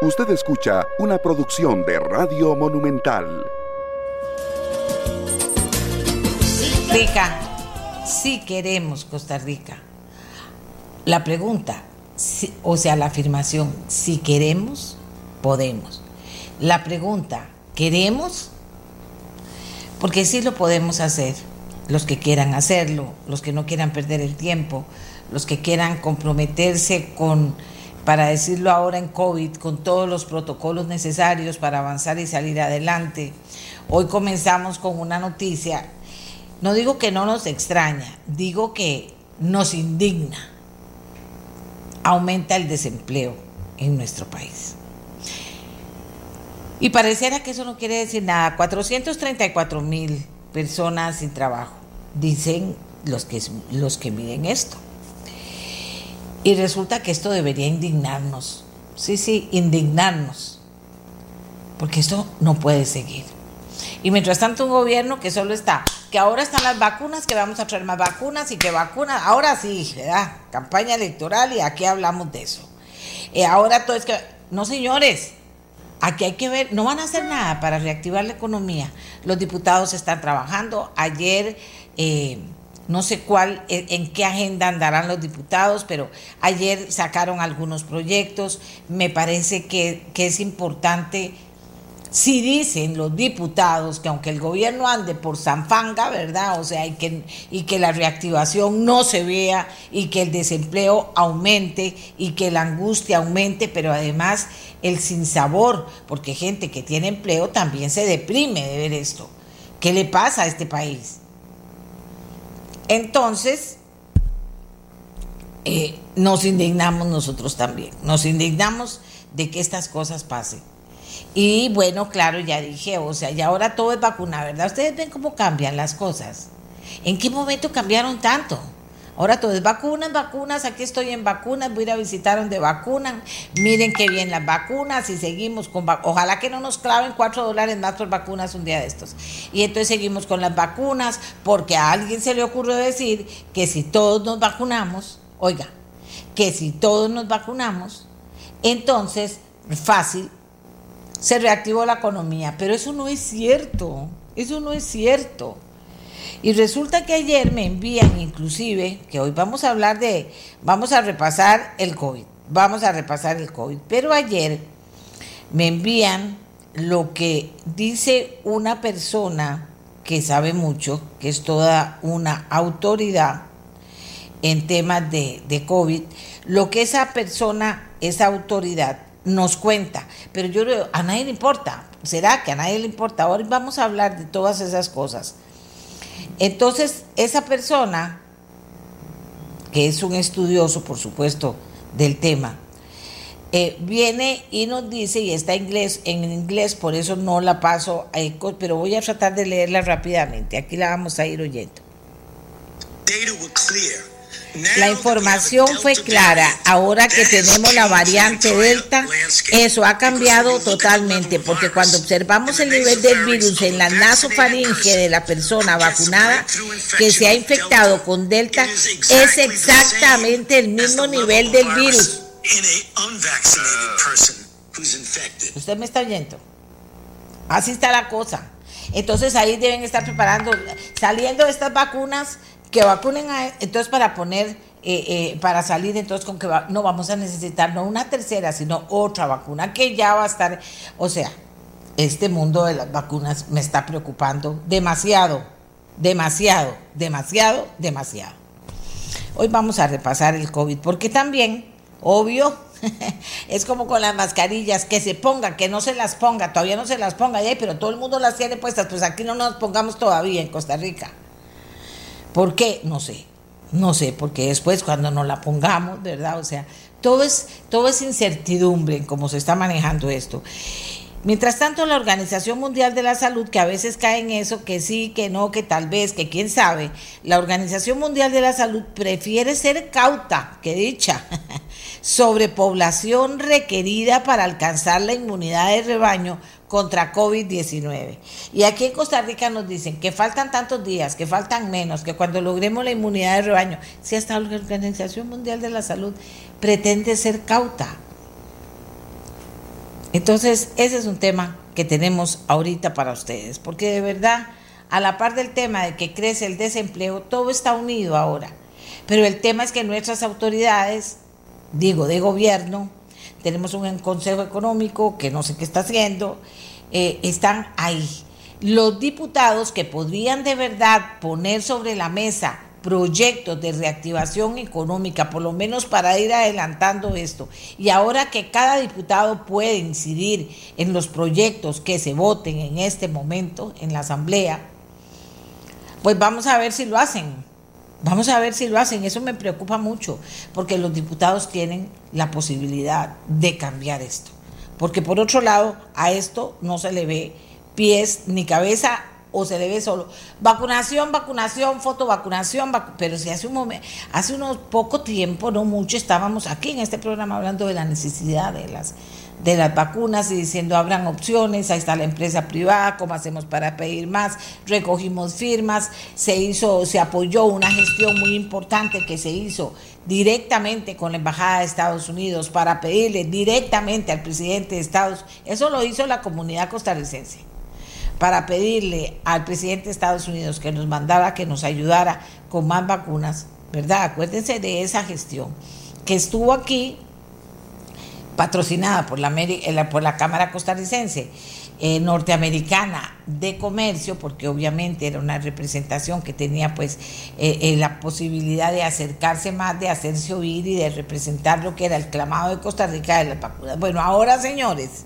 Usted escucha una producción de Radio Monumental. Rica, si queremos Costa Rica. La pregunta, o sea, la afirmación, si queremos, podemos. La pregunta, ¿queremos? Porque sí lo podemos hacer. Los que quieran hacerlo, los que no quieran perder el tiempo, los que quieran comprometerse con para decirlo ahora en COVID, con todos los protocolos necesarios para avanzar y salir adelante. Hoy comenzamos con una noticia, no digo que no nos extraña, digo que nos indigna. Aumenta el desempleo en nuestro país. Y pareciera que eso no quiere decir nada. 434 mil personas sin trabajo, dicen los que, los que miden esto. Y resulta que esto debería indignarnos. Sí, sí, indignarnos. Porque esto no puede seguir. Y mientras tanto un gobierno que solo está, que ahora están las vacunas, que vamos a traer más vacunas y que vacunas, ahora sí, ¿verdad? Campaña electoral y aquí hablamos de eso. Eh, ahora todo es que, no señores, aquí hay que ver, no van a hacer nada para reactivar la economía. Los diputados están trabajando. Ayer... Eh, no sé cuál, en qué agenda andarán los diputados, pero ayer sacaron algunos proyectos. Me parece que, es importante, si dicen los diputados que aunque el gobierno ande por Zanfanga, ¿verdad? O sea, y que, y que la reactivación no se vea y que el desempleo aumente y que la angustia aumente, pero además el sinsabor, porque gente que tiene empleo también se deprime de ver esto. ¿Qué le pasa a este país? Entonces, eh, nos indignamos nosotros también, nos indignamos de que estas cosas pasen. Y bueno, claro, ya dije, o sea, y ahora todo es vacuna, ¿verdad? Ustedes ven cómo cambian las cosas. ¿En qué momento cambiaron tanto? Ahora todo es vacunas, vacunas, aquí estoy en vacunas, voy a ir a visitar donde vacunan, miren qué bien las vacunas y seguimos con, ojalá que no nos claven cuatro dólares más por vacunas un día de estos. Y entonces seguimos con las vacunas porque a alguien se le ocurrió decir que si todos nos vacunamos, oiga, que si todos nos vacunamos, entonces fácil, se reactivó la economía, pero eso no es cierto, eso no es cierto. Y resulta que ayer me envían inclusive, que hoy vamos a hablar de, vamos a repasar el COVID, vamos a repasar el COVID, pero ayer me envían lo que dice una persona que sabe mucho, que es toda una autoridad en temas de, COVID, lo que esa persona, esa autoridad nos cuenta, pero yo a nadie le importa, será que a nadie le importa, ahora vamos a hablar de todas esas cosas. Entonces, esa persona, que es un estudioso, por supuesto, del tema, eh, viene y nos dice, y está en inglés, en inglés, por eso no la paso a eco, pero voy a tratar de leerla rápidamente. Aquí la vamos a ir oyendo. La información fue clara. Ahora que tenemos la variante Delta, eso ha cambiado totalmente, porque cuando observamos el nivel del virus en la nasofaringe de la persona vacunada que se ha infectado con Delta, es exactamente el mismo nivel del virus. Usted me está oyendo. Así está la cosa. Entonces ahí deben estar preparando, saliendo estas vacunas que vacunen a, entonces para poner, eh, eh, para salir entonces con que no vamos a necesitar no una tercera, sino otra vacuna que ya va a estar, o sea, este mundo de las vacunas me está preocupando demasiado, demasiado, demasiado, demasiado. Hoy vamos a repasar el COVID, porque también, obvio, es como con las mascarillas, que se ponga, que no se las ponga, todavía no se las ponga, pero todo el mundo las tiene puestas, pues aquí no nos pongamos todavía en Costa Rica. ¿Por qué? No sé. No sé, porque después cuando nos la pongamos, ¿verdad? O sea, todo es, todo es incertidumbre en cómo se está manejando esto. Mientras tanto, la Organización Mundial de la Salud, que a veces cae en eso, que sí, que no, que tal vez, que quién sabe, la Organización Mundial de la Salud prefiere ser cauta, que dicha, sobre población requerida para alcanzar la inmunidad de rebaño contra COVID-19. Y aquí en Costa Rica nos dicen que faltan tantos días, que faltan menos, que cuando logremos la inmunidad de rebaño, si hasta la Organización Mundial de la Salud pretende ser cauta. Entonces, ese es un tema que tenemos ahorita para ustedes, porque de verdad, a la par del tema de que crece el desempleo, todo está unido ahora. Pero el tema es que nuestras autoridades, digo, de gobierno, tenemos un consejo económico que no sé qué está haciendo, eh, están ahí. Los diputados que podrían de verdad poner sobre la mesa proyectos de reactivación económica, por lo menos para ir adelantando esto. Y ahora que cada diputado puede incidir en los proyectos que se voten en este momento en la Asamblea, pues vamos a ver si lo hacen. Vamos a ver si lo hacen. Eso me preocupa mucho, porque los diputados tienen la posibilidad de cambiar esto. Porque por otro lado, a esto no se le ve pies ni cabeza o se debe solo vacunación, vacunación, fotovacunación, pero si hace un momento, hace unos poco tiempo, no mucho, estábamos aquí en este programa hablando de la necesidad de las de las vacunas y diciendo abran opciones, ahí está la empresa privada, cómo hacemos para pedir más, recogimos firmas, se hizo, se apoyó una gestión muy importante que se hizo directamente con la Embajada de Estados Unidos para pedirle directamente al presidente de Estados Unidos, eso lo hizo la comunidad costarricense para pedirle al presidente de Estados Unidos que nos mandara, que nos ayudara con más vacunas, ¿verdad? Acuérdense de esa gestión que estuvo aquí patrocinada por la, por la Cámara Costarricense eh, Norteamericana de Comercio, porque obviamente era una representación que tenía pues eh, eh, la posibilidad de acercarse más, de hacerse oír y de representar lo que era el clamado de Costa Rica de las vacunas. Bueno, ahora señores,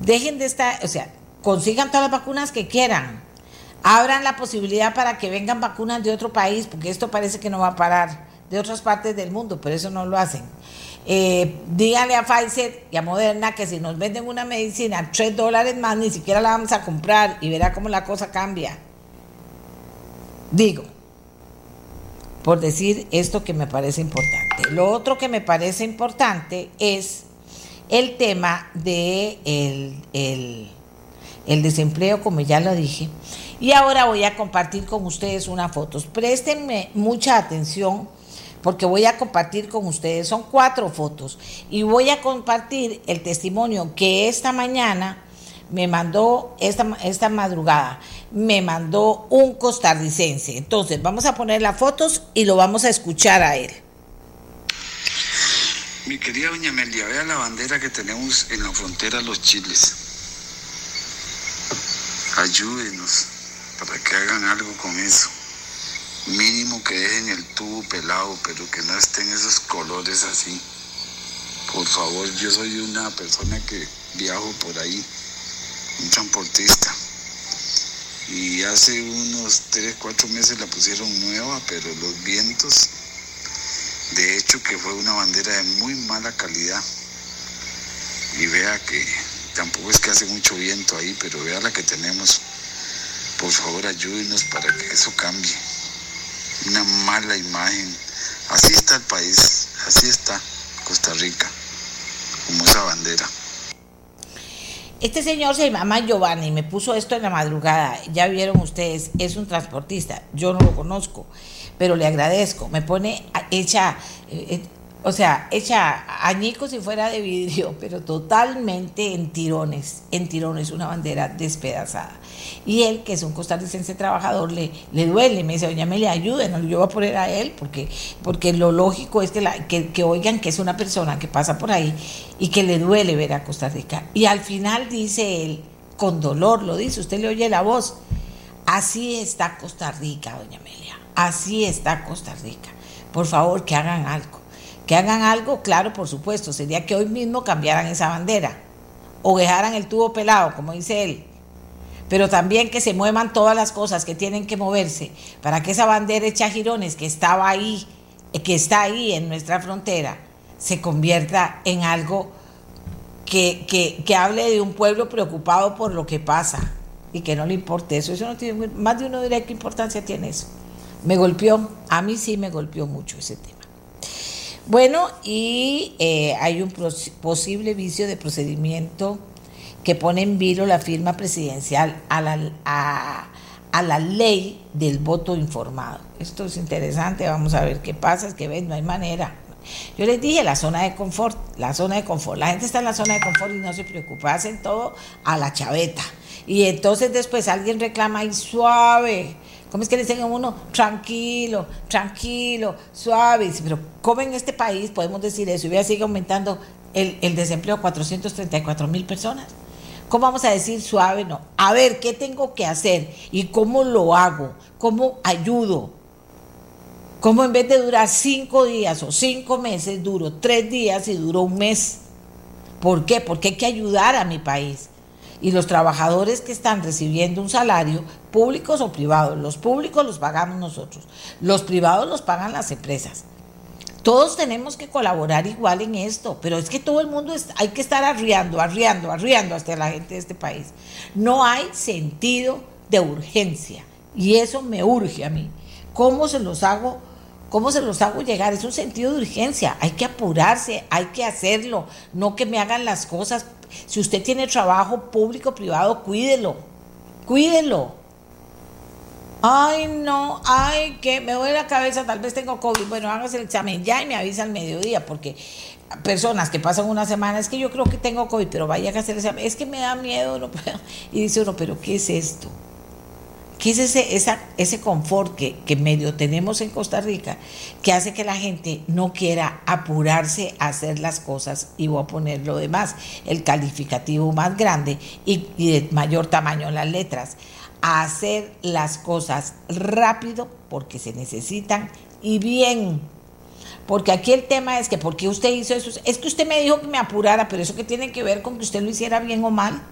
dejen de estar, o sea, consigan todas las vacunas que quieran. Abran la posibilidad para que vengan vacunas de otro país, porque esto parece que no va a parar de otras partes del mundo, pero eso no lo hacen. Eh, díganle a Pfizer y a Moderna que si nos venden una medicina 3 dólares más, ni siquiera la vamos a comprar y verá cómo la cosa cambia. Digo, por decir esto que me parece importante. Lo otro que me parece importante es el tema de el el desempleo, como ya lo dije. Y ahora voy a compartir con ustedes unas fotos. Préstenme mucha atención porque voy a compartir con ustedes, son cuatro fotos, y voy a compartir el testimonio que esta mañana me mandó, esta, esta madrugada, me mandó un costarricense. Entonces, vamos a poner las fotos y lo vamos a escuchar a él. Mi querida doña Amelia, vea la bandera que tenemos en la frontera los chiles ayúdenos para que hagan algo con eso. Mínimo que dejen el tubo pelado, pero que no estén esos colores así. Por favor, yo soy una persona que viajo por ahí, un transportista. Y hace unos 3, 4 meses la pusieron nueva, pero los vientos, de hecho que fue una bandera de muy mala calidad. Y vea que tampoco es que hace mucho viento ahí, pero vea la que tenemos. Por favor, ayúdenos para que eso cambie. Una mala imagen. Así está el país, así está Costa Rica, como esa bandera. Este señor se llama Giovanni, me puso esto en la madrugada, ya vieron ustedes, es un transportista, yo no lo conozco, pero le agradezco, me pone hecha, eh, o sea, hecha añicos si fuera de vidrio, pero totalmente en tirones, en tirones, una bandera despedazada. Y él, que es un costarricense trabajador, le, le duele, me dice, doña Amelia, ayúdenos, yo voy a poner a él, porque, porque lo lógico es que, la, que, que oigan que es una persona que pasa por ahí y que le duele ver a Costa Rica. Y al final dice él, con dolor lo dice, usted le oye la voz, así está Costa Rica, doña Amelia, así está Costa Rica. Por favor, que hagan algo que hagan algo, claro, por supuesto, sería que hoy mismo cambiaran esa bandera o dejaran el tubo pelado, como dice él. Pero también que se muevan todas las cosas que tienen que moverse para que esa bandera hecha girones que estaba ahí, que está ahí en nuestra frontera, se convierta en algo que, hable de un pueblo preocupado por lo que pasa y que no le importe eso. Eso no tiene, más de uno diría qué importancia tiene eso. Me golpeó, a mí sí me golpeó mucho ese tema. Bueno, y eh, hay un posible vicio de procedimiento que pone en vilo la firma presidencial a la, a, la ley del voto informado. Esto es interesante, vamos a ver qué pasa, es que ven, no hay manera. Yo les dije la zona de confort, la zona de confort. La gente está en la zona de confort y no se preocupa, hacen todo a la chaveta. Y entonces después alguien reclama y suave. ¿Cómo es que le dicen a uno? Tranquilo, tranquilo, suave. Pero ¿cómo en este país podemos decir eso? Y voy a seguir aumentando el, el desempleo a 434 mil personas. ¿Cómo vamos a decir suave? No. A ver, ¿qué tengo que hacer? ¿Y cómo lo hago? ¿Cómo ayudo? ¿Cómo en vez de durar cinco días o cinco meses, duro tres días y duro un mes? ¿Por qué? Porque hay que ayudar a mi país. Y los trabajadores que están recibiendo un salario, públicos o privados, los públicos los pagamos nosotros, los privados los pagan las empresas. Todos tenemos que colaborar igual en esto, pero es que todo el mundo hay que estar arriando, arriando, arriando hasta la gente de este país. No hay sentido de urgencia y eso me urge a mí. ¿Cómo se los hago? ¿Cómo se los hago llegar? Es un sentido de urgencia. Hay que apurarse, hay que hacerlo, no que me hagan las cosas. Si usted tiene trabajo público, privado, cuídelo, cuídelo. Ay, no, ay, que me duele la cabeza, tal vez tengo COVID. Bueno, hágase el examen ya y me avisa al mediodía, porque personas que pasan una semana, es que yo creo que tengo COVID, pero vaya a hacer el examen, es que me da miedo, no puedo. Y dice uno, pero ¿qué es esto? ¿Qué es ese, esa, ese confort que, que medio tenemos en Costa Rica que hace que la gente no quiera apurarse a hacer las cosas y voy a poner lo demás, el calificativo más grande y, y de mayor tamaño en las letras? a hacer las cosas rápido porque se necesitan y bien. Porque aquí el tema es que, ¿por qué usted hizo eso? Es que usted me dijo que me apurara, pero eso que tiene que ver con que usted lo hiciera bien o mal.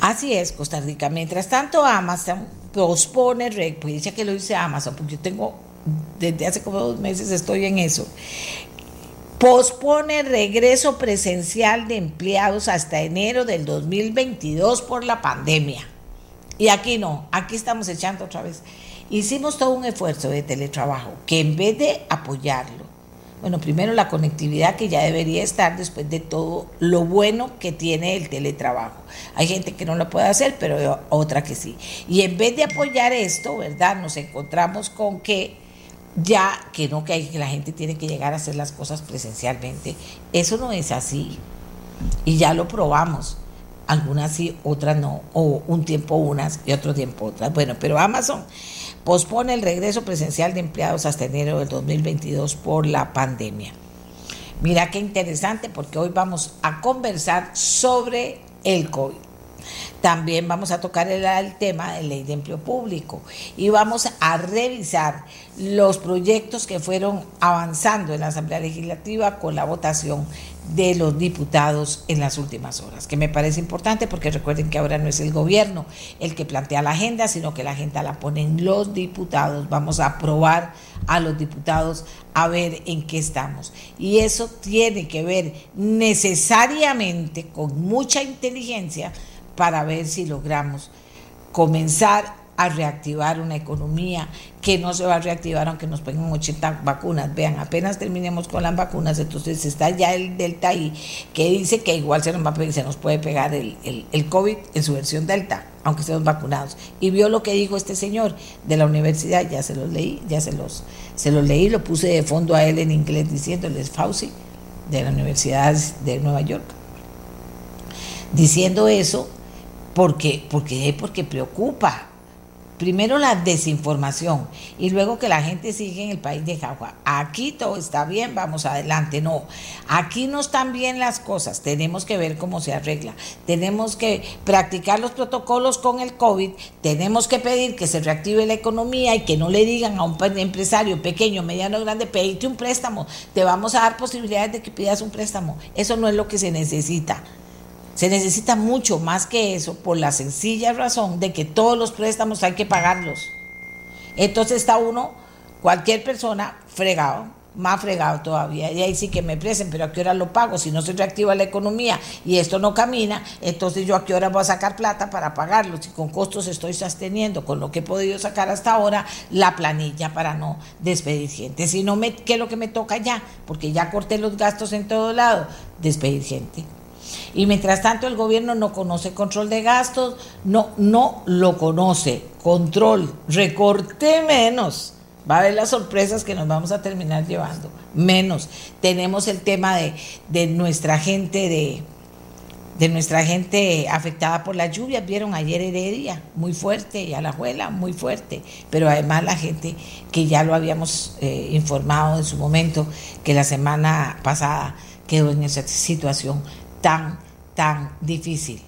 Así es, Costa Rica. Mientras tanto, Amazon pospone, pues dice que lo dice Amazon, porque yo tengo, desde hace como dos meses estoy en eso pospone regreso presencial de empleados hasta enero del 2022 por la pandemia. Y aquí no, aquí estamos echando otra vez. Hicimos todo un esfuerzo de teletrabajo que en vez de apoyarlo, bueno, primero la conectividad que ya debería estar después de todo lo bueno que tiene el teletrabajo. Hay gente que no lo puede hacer, pero otra que sí. Y en vez de apoyar esto, ¿verdad? Nos encontramos con que ya que no, que, hay, que la gente tiene que llegar a hacer las cosas presencialmente. Eso no es así. Y ya lo probamos. Algunas sí, otras no. O un tiempo unas y otro tiempo otras. Bueno, pero Amazon pospone el regreso presencial de empleados hasta enero del 2022 por la pandemia. Mira qué interesante porque hoy vamos a conversar sobre el COVID. También vamos a tocar el, tema de ley de empleo público y vamos a revisar los proyectos que fueron avanzando en la Asamblea Legislativa con la votación de los diputados en las últimas horas, que me parece importante porque recuerden que ahora no es el gobierno el que plantea la agenda, sino que la agenda la ponen los diputados. Vamos a aprobar a los diputados a ver en qué estamos. Y eso tiene que ver necesariamente con mucha inteligencia para ver si logramos comenzar a reactivar una economía que no se va a reactivar aunque nos pongan 80 vacunas. Vean, apenas terminemos con las vacunas, entonces está ya el Delta I, que dice que igual se nos, va se nos puede pegar el, el, COVID en su versión Delta, aunque estemos vacunados. Y vio lo que dijo este señor de la universidad, ya se los leí, ya se los, se los leí, lo puse de fondo a él en inglés diciéndoles Fauci, de la Universidad de Nueva York. Diciendo eso, porque, porque, porque preocupa. Primero la desinformación y luego que la gente sigue en el país de Jagua. Aquí todo está bien, vamos adelante. No, aquí no están bien las cosas. Tenemos que ver cómo se arregla. Tenemos que practicar los protocolos con el COVID. Tenemos que pedir que se reactive la economía y que no le digan a un empresario pequeño, mediano, grande, pedirte un préstamo. Te vamos a dar posibilidades de que pidas un préstamo. Eso no es lo que se necesita. Se necesita mucho más que eso por la sencilla razón de que todos los préstamos hay que pagarlos. Entonces está uno, cualquier persona, fregado, más fregado todavía. Y ahí sí que me presen, pero ¿a qué hora lo pago? Si no se reactiva la economía y esto no camina, entonces yo a qué hora voy a sacar plata para pagarlo. Si con costos estoy sosteniendo, con lo que he podido sacar hasta ahora, la planilla para no despedir gente. Si no, me, ¿qué es lo que me toca ya? Porque ya corté los gastos en todo lado, despedir gente. Y mientras tanto el gobierno no conoce control de gastos, no, no lo conoce. Control, recorte menos. va a haber las sorpresas que nos vamos a terminar llevando. Menos. Tenemos el tema de, de nuestra gente de de nuestra gente afectada por las lluvias. Vieron ayer Heredia, muy fuerte, y Alajuela, muy fuerte. Pero además la gente que ya lo habíamos eh, informado en su momento, que la semana pasada quedó en esa situación tan, tan difícil.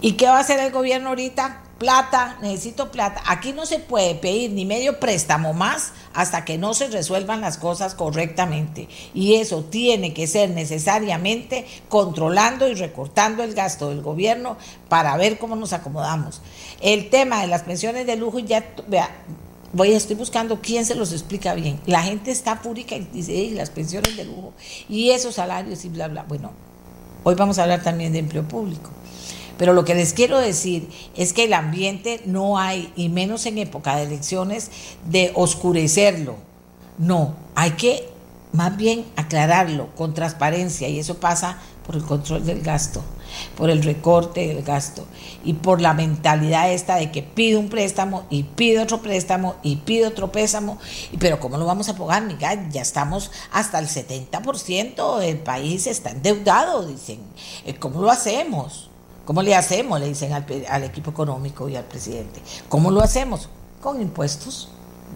¿Y qué va a hacer el gobierno ahorita? plata, necesito plata. Aquí no se puede pedir ni medio préstamo más hasta que no se resuelvan las cosas correctamente. Y eso tiene que ser necesariamente controlando y recortando el gasto del gobierno para ver cómo nos acomodamos. El tema de las pensiones de lujo, ya, vea, voy, estoy buscando quién se los explica bien. La gente está fúrica y dice, las pensiones de lujo y esos salarios y bla, bla. Bueno, hoy vamos a hablar también de empleo público. Pero lo que les quiero decir es que el ambiente no hay, y menos en época de elecciones, de oscurecerlo. No, hay que más bien aclararlo con transparencia y eso pasa por el control del gasto, por el recorte del gasto y por la mentalidad esta de que pido un préstamo y pido otro préstamo y pido otro préstamo, pero ¿cómo lo vamos a pagar? Mira, ya estamos hasta el 70% del país está endeudado, dicen. Eh, ¿Cómo lo hacemos? ¿Cómo le hacemos? Le dicen al, equipo económico y al presidente. ¿Cómo lo hacemos? Con impuestos.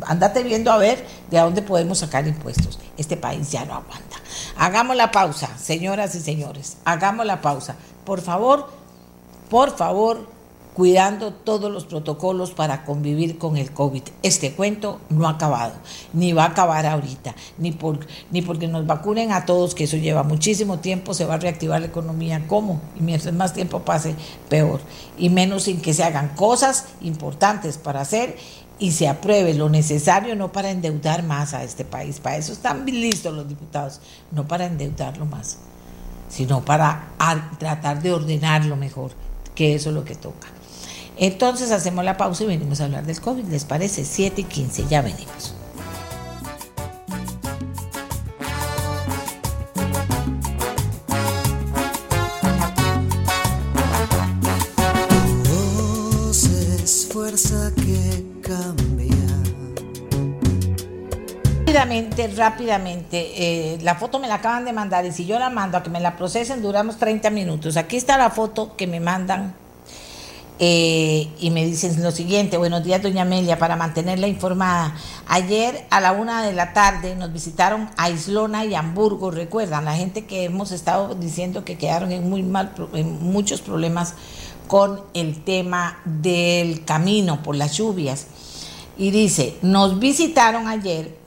Andate viendo a ver de dónde podemos sacar impuestos. Este país ya no aguanta. Hagamos la pausa, señoras y señores. Hagamos la pausa. Por favor, por favor, cuidando todos los protocolos para convivir con el COVID. Este cuento no ha acabado, ni va a acabar ahorita, ni, por, ni porque nos vacunen a todos, que eso lleva muchísimo tiempo, se va a reactivar la economía. ¿Cómo? Y mientras más tiempo pase, peor. Y menos sin que se hagan cosas importantes para hacer y se apruebe lo necesario, no para endeudar más a este país. Para eso están listos los diputados, no para endeudarlo más, sino para tratar de ordenarlo mejor, que eso es lo que toca. Entonces hacemos la pausa y venimos a hablar del COVID. ¿Les parece? 7 y 15, ya venimos. Rápidamente, rápidamente, eh, la foto me la acaban de mandar y si yo la mando a que me la procesen duramos 30 minutos. Aquí está la foto que me mandan eh, y me dicen lo siguiente, buenos días doña Amelia, para mantenerla informada. Ayer a la una de la tarde nos visitaron a Islona y Hamburgo, recuerdan, la gente que hemos estado diciendo que quedaron en, muy mal, en muchos problemas con el tema del camino por las lluvias. Y dice, nos visitaron ayer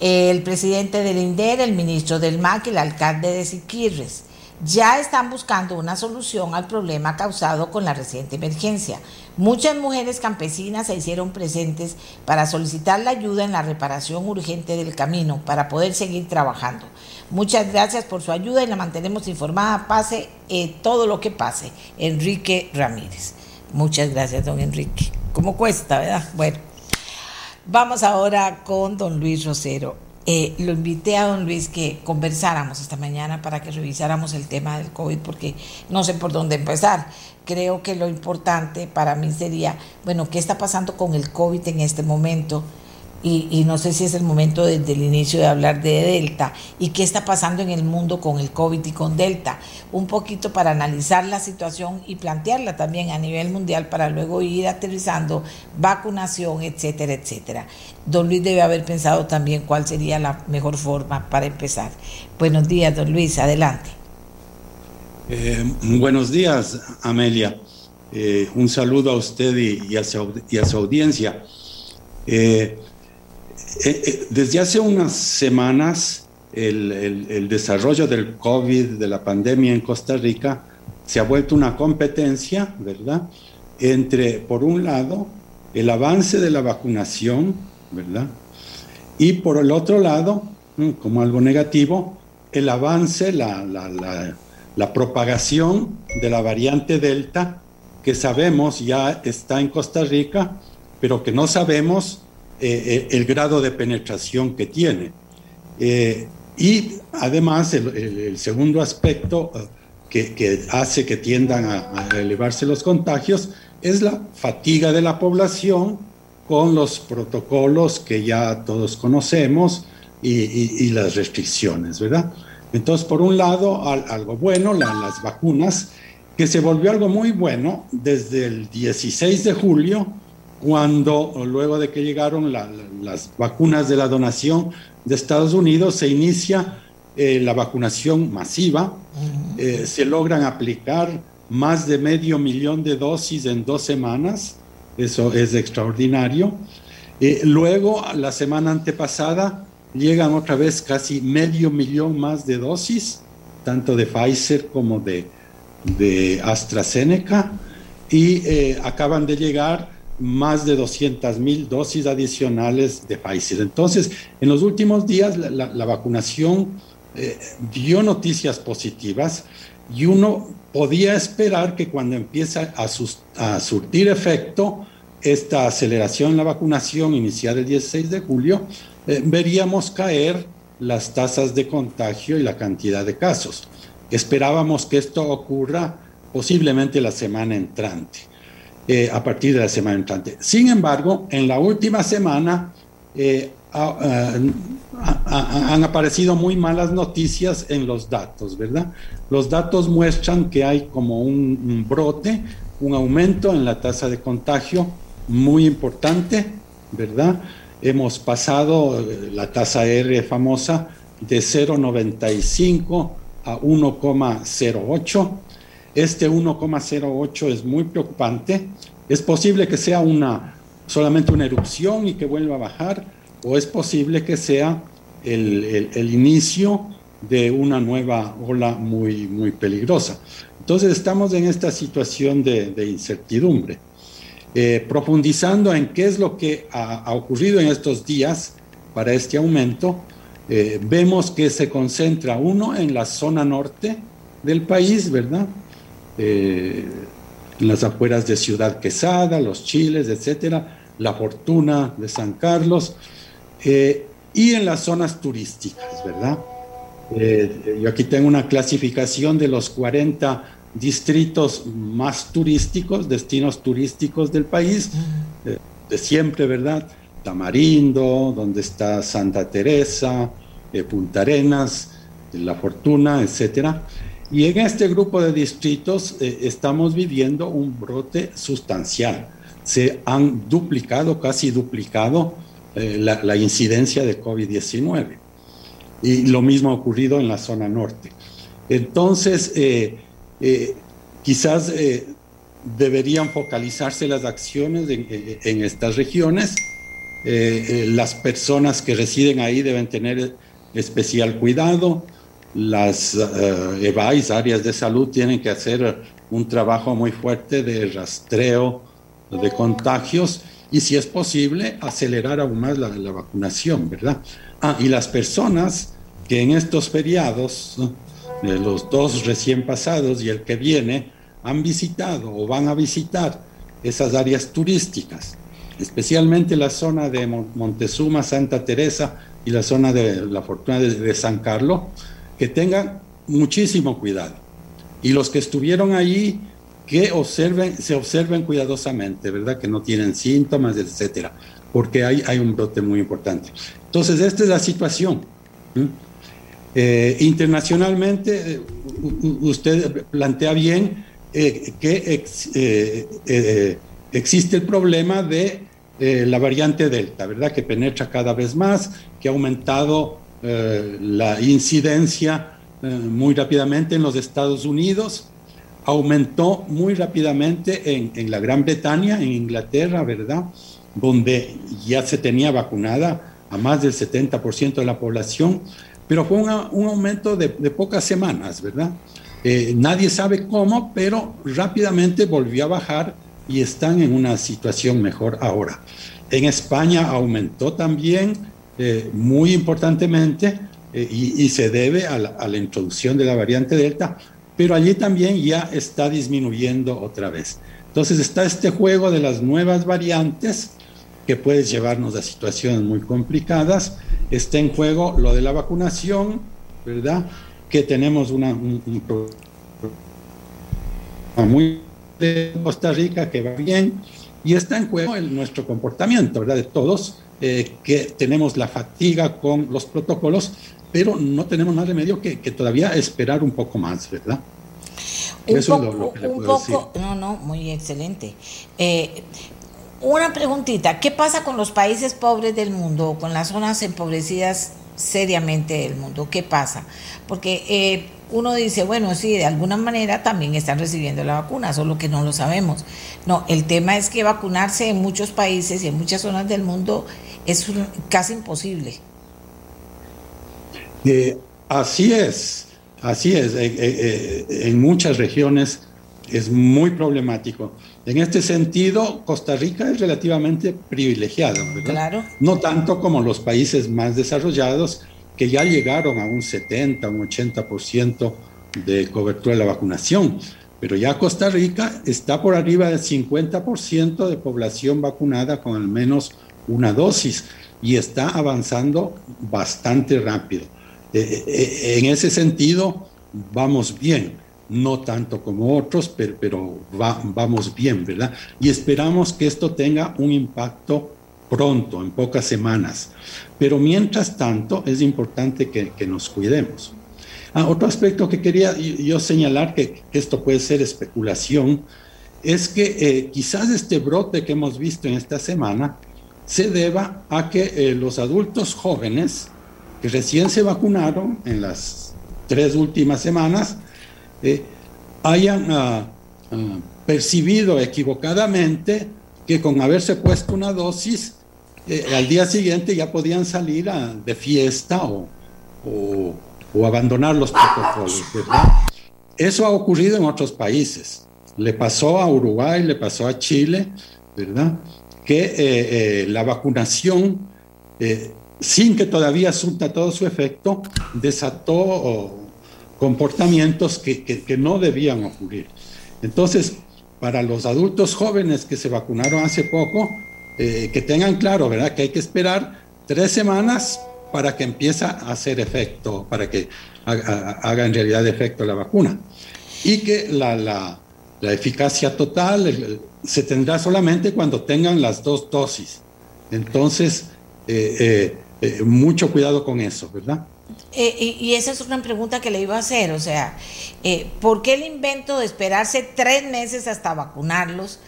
el presidente del INDER, el ministro del MAC y el alcalde de Siquirres ya están buscando una solución al problema causado con la reciente emergencia. Muchas mujeres campesinas se hicieron presentes para solicitar la ayuda en la reparación urgente del camino para poder seguir trabajando. Muchas gracias por su ayuda y la mantenemos informada, pase eh, todo lo que pase. Enrique Ramírez. Muchas gracias, don Enrique. ¿Cómo cuesta, verdad? Bueno, vamos ahora con don Luis Rosero. Eh, lo invité a don Luis que conversáramos esta mañana para que revisáramos el tema del COVID porque no sé por dónde empezar. Creo que lo importante para mí sería, bueno, ¿qué está pasando con el COVID en este momento? Y, no sé si es el momento desde el inicio de hablar de Delta y qué está pasando en el mundo con el COVID y con Delta, un poquito para analizar la situación y plantearla también a nivel mundial para luego ir aterrizando vacunación, etcétera, etcétera. Don Luis debe haber pensado también cuál sería la mejor forma para empezar. Buenos días, don Luis, adelante. Eh, buenos días, Amelia. Eh, un saludo a usted y, a, su, audiencia. Eh, eh, eh, desde hace unas semanas, el, desarrollo del COVID, de la pandemia en Costa Rica, se ha vuelto una competencia, ¿verdad? Entre, por un lado, el avance de la vacunación, ¿verdad? Y por el otro lado, como algo negativo, el avance, la, la propagación de la variante Delta, que sabemos ya está en Costa Rica, pero que no sabemos eh, el grado de penetración que tiene. Eh, y además el, segundo aspecto eh, que, hace que tiendan a, elevarse los contagios es la fatiga de la población con los protocolos que ya todos conocemos y, las restricciones, ¿verdad? Entonces, por un lado, algo bueno, las vacunas, que se volvió algo muy bueno desde el 16 de julio, cuando luego de que llegaron las vacunas de la donación de Estados Unidos, se inicia eh, la vacunación masiva, eh, se logran aplicar más de medio millón de dosis en dos semanas, eso es extraordinario. Eh, luego, la semana antepasada, llegan otra vez casi medio millón más de dosis, tanto de Pfizer como de, de AstraZeneca, y acaban de llegar más de 200 mil dosis adicionales de Pfizer. Entonces, en los últimos días la, vacunación eh, dio noticias positivas y uno podía esperar que cuando empieza a, surtir efecto esta aceleración en la vacunación iniciada el 16 de julio, eh, veríamos caer las tasas de contagio y la cantidad de casos. Esperábamos que esto ocurra posiblemente la semana entrante, eh, a partir de la semana entrante. Sin embargo, en la última semana eh, han aparecido muy malas noticias en los datos, ¿verdad? Los datos muestran que hay como un, brote, un aumento en la tasa de contagio muy importante, ¿verdad? Hemos pasado eh, la tasa R famosa de 0,95 a 1,08. Este 1,08 es muy preocupante. Es posible que sea una, solamente una erupción y que vuelva a bajar, o es posible que sea el, el inicio de una nueva ola muy, muy peligrosa. Entonces estamos en esta situación de, incertidumbre. Eh, profundizando en qué es lo que ha, ocurrido en estos días para este aumento, eh, vemos que se concentra uno en la zona norte del país, ¿verdad? Eh, en las afueras de Ciudad Quesada, Los Chiles, etcétera, La Fortuna de San Carlos, y en las zonas turísticas, ¿verdad? Eh, yo aquí tengo una clasificación de los 40 distritos más turísticos, destinos turísticos del país, eh, de siempre, ¿verdad? Tamarindo, donde está Santa Teresa, eh, Punta Arenas, La Fortuna, etcétera. Y en este grupo de distritos estamos viviendo un brote sustancial. Se han duplicado, casi duplicado, la, la incidencia de COVID-19 y lo mismo ha ocurrido en la zona norte. Entonces, eh, eh, quizás eh, deberían focalizarse las acciones en, estas regiones. las personas que residen ahí deben tener especial cuidado. Las EVAIS, áreas de salud, tienen que hacer un trabajo muy fuerte de rastreo de contagios y si es posible acelerar aún más la, la vacunación, ¿verdad? Ah, y las personas que en estos feriados, de los dos recién pasados y el que viene, han visitado o van a visitar esas áreas turísticas, especialmente la zona de Montezuma, Santa Teresa y la zona de la Fortuna de, San Carlos, que tengan muchísimo cuidado. Y los que estuvieron allí, que observen, se observen cuidadosamente, ¿verdad? Que no tienen síntomas, etcétera, porque hay, hay un brote muy importante. Entonces, esta es la situación. Eh, internacionalmente, eh, usted plantea bien eh, que existe el problema de la variante Delta, ¿verdad? Que penetra cada vez más, que ha aumentado la incidencia muy rápidamente en los Estados Unidos, aumentó muy rápidamente en, en la Gran Bretaña, en Inglaterra, ¿verdad? Donde ya se tenía vacunada a más del 70% de la población, pero fue un aumento de, pocas semanas, ¿verdad? Eh, nadie sabe cómo, pero rápidamente volvió a bajar y están en una situación mejor ahora. En España aumentó también eh, muy importantemente eh, y, se debe a la, introducción de la variante Delta, pero allí también ya está disminuyendo otra vez. Entonces está este juego de las nuevas variantes que puede llevarnos a situaciones muy complicadas. Está en juego lo de la vacunación, ¿verdad? Que tenemos una, un, muy de Costa Rica que va bien y está en juego el, nuestro comportamiento, ¿verdad? De todos, eh, que tenemos la fatiga con los protocolos, pero no tenemos más remedio que, que todavía esperar un poco más, ¿verdad? Un Eso poco, es lo, que le un poco, decir. no, no, muy excelente. Eh, una preguntita, ¿qué pasa con los países pobres del mundo, con las zonas empobrecidas seriamente del mundo? ¿Qué pasa? Porque eh, uno dice, bueno, sí, de alguna manera también están recibiendo la vacuna, solo que no lo sabemos. No, el tema es que vacunarse en muchos países y en muchas zonas del mundo es casi imposible. Eh, así es, así es. Eh, eh, en muchas regiones es muy problemático. En este sentido, Costa Rica es relativamente privilegiado, ¿verdad? Claro. No tanto como los países más desarrollados, que ya llegaron a un 70, un 80% de cobertura de la vacunación. Pero ya Costa Rica está por arriba del 50% de población vacunada con al menos una dosis y está avanzando bastante rápido. Eh, eh, eh, en ese sentido, vamos bien, no tanto como otros, pero, pero va, vamos bien, ¿verdad? Y esperamos que esto tenga un impacto pronto, en pocas semanas. Pero mientras tanto, es importante que, nos cuidemos. Ah, otro aspecto que quería yo señalar, que, que esto puede ser especulación, es que eh, quizás este brote que hemos visto en esta semana se deba a que eh, los adultos jóvenes que recién se vacunaron en las tres últimas semanas eh, hayan ah, ah, percibido equivocadamente que con haberse puesto una dosis, eh, al día siguiente ya podían salir a, de fiesta o, o, o, abandonar los protocolos, ¿verdad? Eso ha ocurrido en otros países. Le pasó a Uruguay, le pasó a Chile, ¿verdad? Que eh, eh, la vacunación, eh, sin que todavía surta todo su efecto, desató oh, comportamientos que, que, que no debían ocurrir. Entonces, para los adultos jóvenes que se vacunaron hace poco, eh, que tengan claro, ¿verdad? Que hay que esperar tres semanas para que empiece a hacer efecto, para que haga, haga en realidad efecto la vacuna. Y que la, la, la eficacia total el, se tendrá solamente cuando tengan las dos dosis. Entonces, eh, eh, mucho cuidado con eso, ¿verdad? Eh, y, esa es una pregunta que le iba a hacer, o sea, eh, ¿por qué el invento de esperarse tres meses hasta vacunarlos?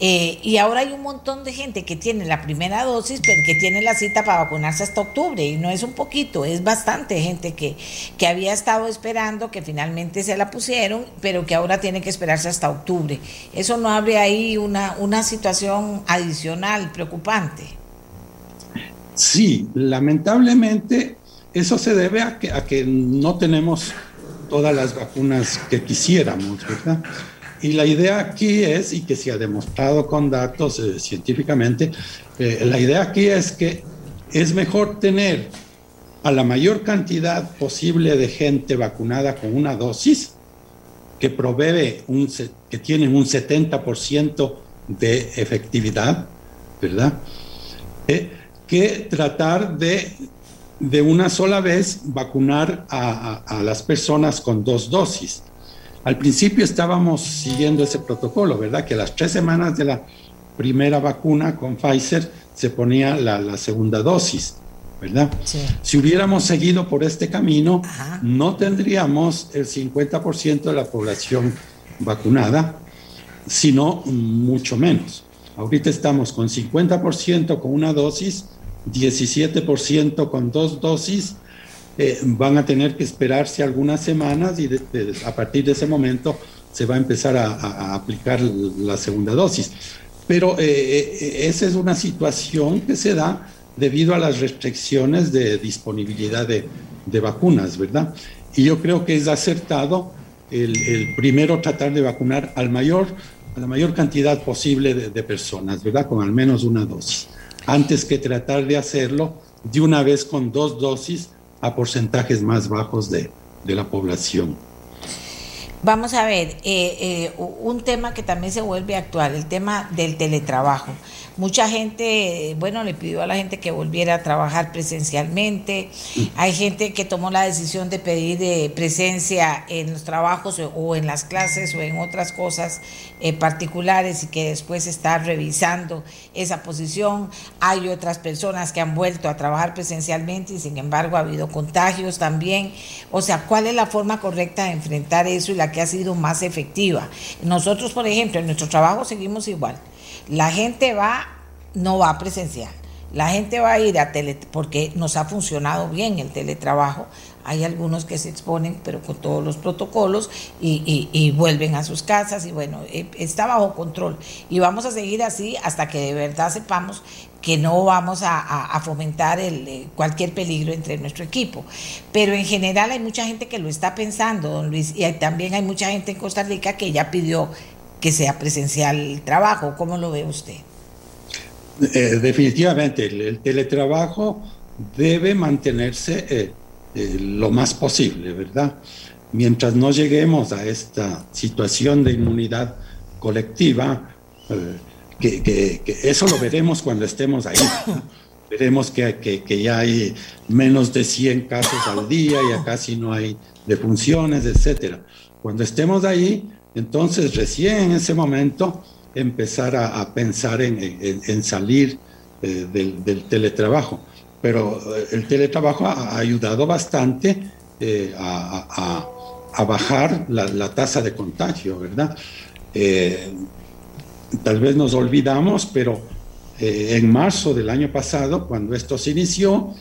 Eh, y ahora hay un montón de gente que tiene la primera dosis, pero que tiene la cita para vacunarse hasta octubre. Y no es un poquito, es bastante gente que, que había estado esperando, que finalmente se la pusieron, pero que ahora tiene que esperarse hasta octubre. ¿Eso no abre ahí una, una situación adicional preocupante? Sí, lamentablemente eso se debe a que, a que no tenemos todas las vacunas que quisiéramos, ¿verdad? Y la idea aquí es, y que se ha demostrado con datos eh, científicamente, eh, la idea aquí es que es mejor tener a la mayor cantidad posible de gente vacunada con una dosis que provee un, que tienen un 70% de efectividad, ¿verdad? Eh, que tratar de de una sola vez vacunar a, a, a, las personas con dos dosis. Al principio estábamos siguiendo ese protocolo, ¿verdad? Que a las tres semanas de la primera vacuna con Pfizer se ponía la, la segunda dosis, ¿verdad? Sí. Si hubiéramos seguido por este camino, Ajá. no tendríamos el 50% de la población vacunada, sino mucho menos. Ahorita estamos con 50% con una dosis 17% con dos dosis, eh, van a tener que esperarse algunas semanas y a partir de ese momento se va a empezar a, aplicar la segunda dosis. Pero eh, eh, esa es una situación que se da debido a las restricciones de disponibilidad de, vacunas, ¿verdad? Y yo creo que es acertado el, primero tratar de vacunar al mayor, a la mayor cantidad posible de personas, ¿verdad? Con al menos una dosis antes que tratar de hacerlo de una vez con dos dosis a porcentajes más bajos de, de la población. Vamos a ver, eh, eh, un tema que también se vuelve actual, el tema del teletrabajo. Mucha gente, bueno, le pidió a la gente que volviera a trabajar presencialmente. Hay gente que tomó la decisión de pedir eh, presencia en los trabajos o, en las clases o en otras cosas particulares y que después está revisando esa posición. Hay otras personas que han vuelto a trabajar presencialmente y sin embargo ha habido contagios también. O sea, ¿cuál es la forma correcta de enfrentar eso y la que ha sido más efectiva? Nosotros, por ejemplo, en nuestro trabajo seguimos igual la gente va, no va a presencial. La gente va a ir a tele, porque nos ha funcionado bien el teletrabajo. Hay algunos que se exponen, pero con todos los protocolos, y, vuelven a sus casas, y bueno, eh, está bajo control. Y vamos a seguir así hasta que de verdad sepamos que no vamos a, fomentar eh, cualquier peligro entre nuestro equipo. Pero en general hay mucha gente que lo está pensando, don Luis, y también hay mucha gente en Costa Rica que ya pidió que sea presencial el trabajo. ¿Cómo lo ve usted? Eh, definitivamente, el, teletrabajo debe mantenerse eh, eh, lo más posible, ¿verdad? Mientras no lleguemos a esta situación de inmunidad colectiva, que, eso lo veremos cuando estemos ahí. Veremos que, que, ya hay menos de 100 casos al día, ya casi no hay defunciones, etc. Cuando estemos ahí, entonces, recién en ese momento, empezar a, pensar en, salir eh, del, teletrabajo. Pero eh, el teletrabajo ha, ayudado bastante eh, a, bajar la, tasa de contagio, ¿verdad? tal vez nos olvidamos, pero en marzo del año pasado, cuando esto se inició,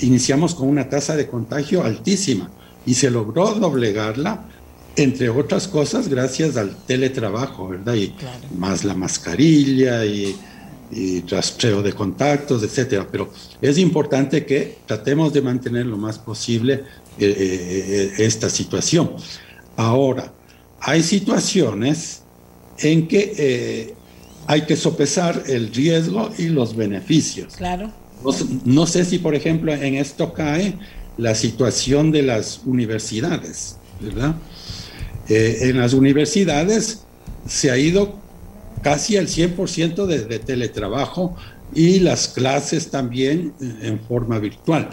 iniciamos con una tasa de contagio altísima y se logró doblegarla entre otras cosas, gracias al teletrabajo, ¿verdad? Y más la mascarilla y, rastreo de contactos, etcétera. Pero es importante que tratemos de mantener lo más posible eh, eh, eh, esta situación. Ahora, hay situaciones en que hay que sopesar el riesgo y los beneficios. Claro. no sé si, por ejemplo, en esto cae la situación de las universidades, ¿verdad? Eh, en las universidades se ha ido casi al 100% de, teletrabajo y las clases también en forma virtual.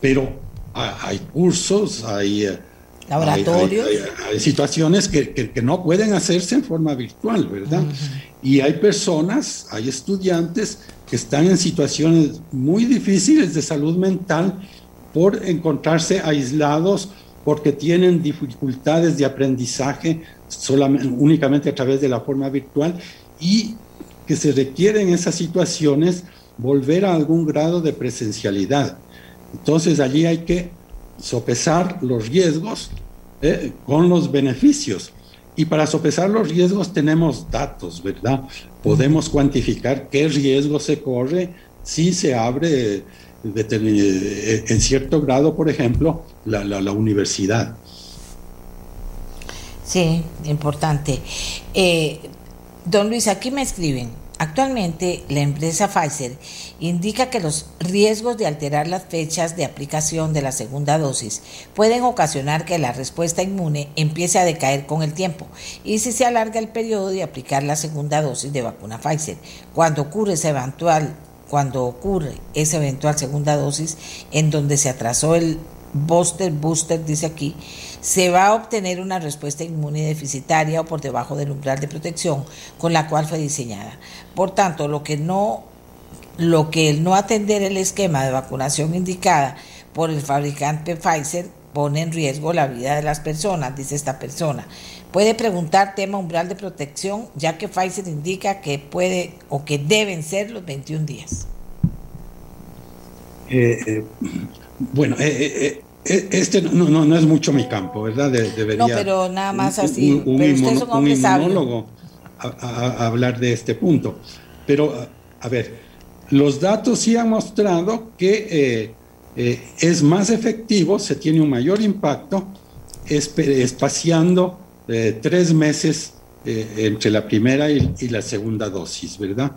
Pero hay cursos, hay eh, laboratorios. Hay, situaciones que, no pueden hacerse en forma virtual, ¿verdad? Y hay personas, hay estudiantes que están en situaciones muy difíciles de salud mental por encontrarse aislados porque tienen dificultades de aprendizaje solamente, únicamente a través de la forma virtual y que se requiere en esas situaciones volver a algún grado de presencialidad. Entonces allí hay que sopesar los riesgos eh, con los beneficios. Y para sopesar los riesgos tenemos datos, ¿verdad? Podemos cuantificar qué riesgo se corre si se abre eh, en cierto grado, por ejemplo, la, la, universidad. Sí, importante. Eh, don Luis, aquí me escriben. Actualmente, la empresa Pfizer indica que los riesgos de alterar las fechas de aplicación de la segunda dosis pueden ocasionar que la respuesta inmune empiece a decaer con el tiempo y si se alarga el periodo de aplicar la segunda dosis de vacuna Pfizer. Cuando ocurre ese eventual cuando ocurre esa eventual segunda dosis en donde se atrasó el booster, booster dice aquí, se va a obtener una respuesta inmune deficitaria o por debajo del umbral de protección con la cual fue diseñada. Por tanto, lo que no lo que el no atender el esquema de vacunación indicada por el fabricante Pfizer pone en riesgo la vida de las personas, dice esta persona. Puede preguntar tema umbral de protección, ya que Pfizer indica que puede o que deben ser los 21 días. Eh, eh, bueno, eh, este no, no, es mucho mi campo, ¿verdad? debería, no, pero nada más así. Un, un, inmunólogo a, hablar de este punto. Pero, a ver, los datos sí han mostrado que es más efectivo, se tiene un mayor impacto espaciando tres meses eh, entre la primera y, la segunda dosis, ¿verdad?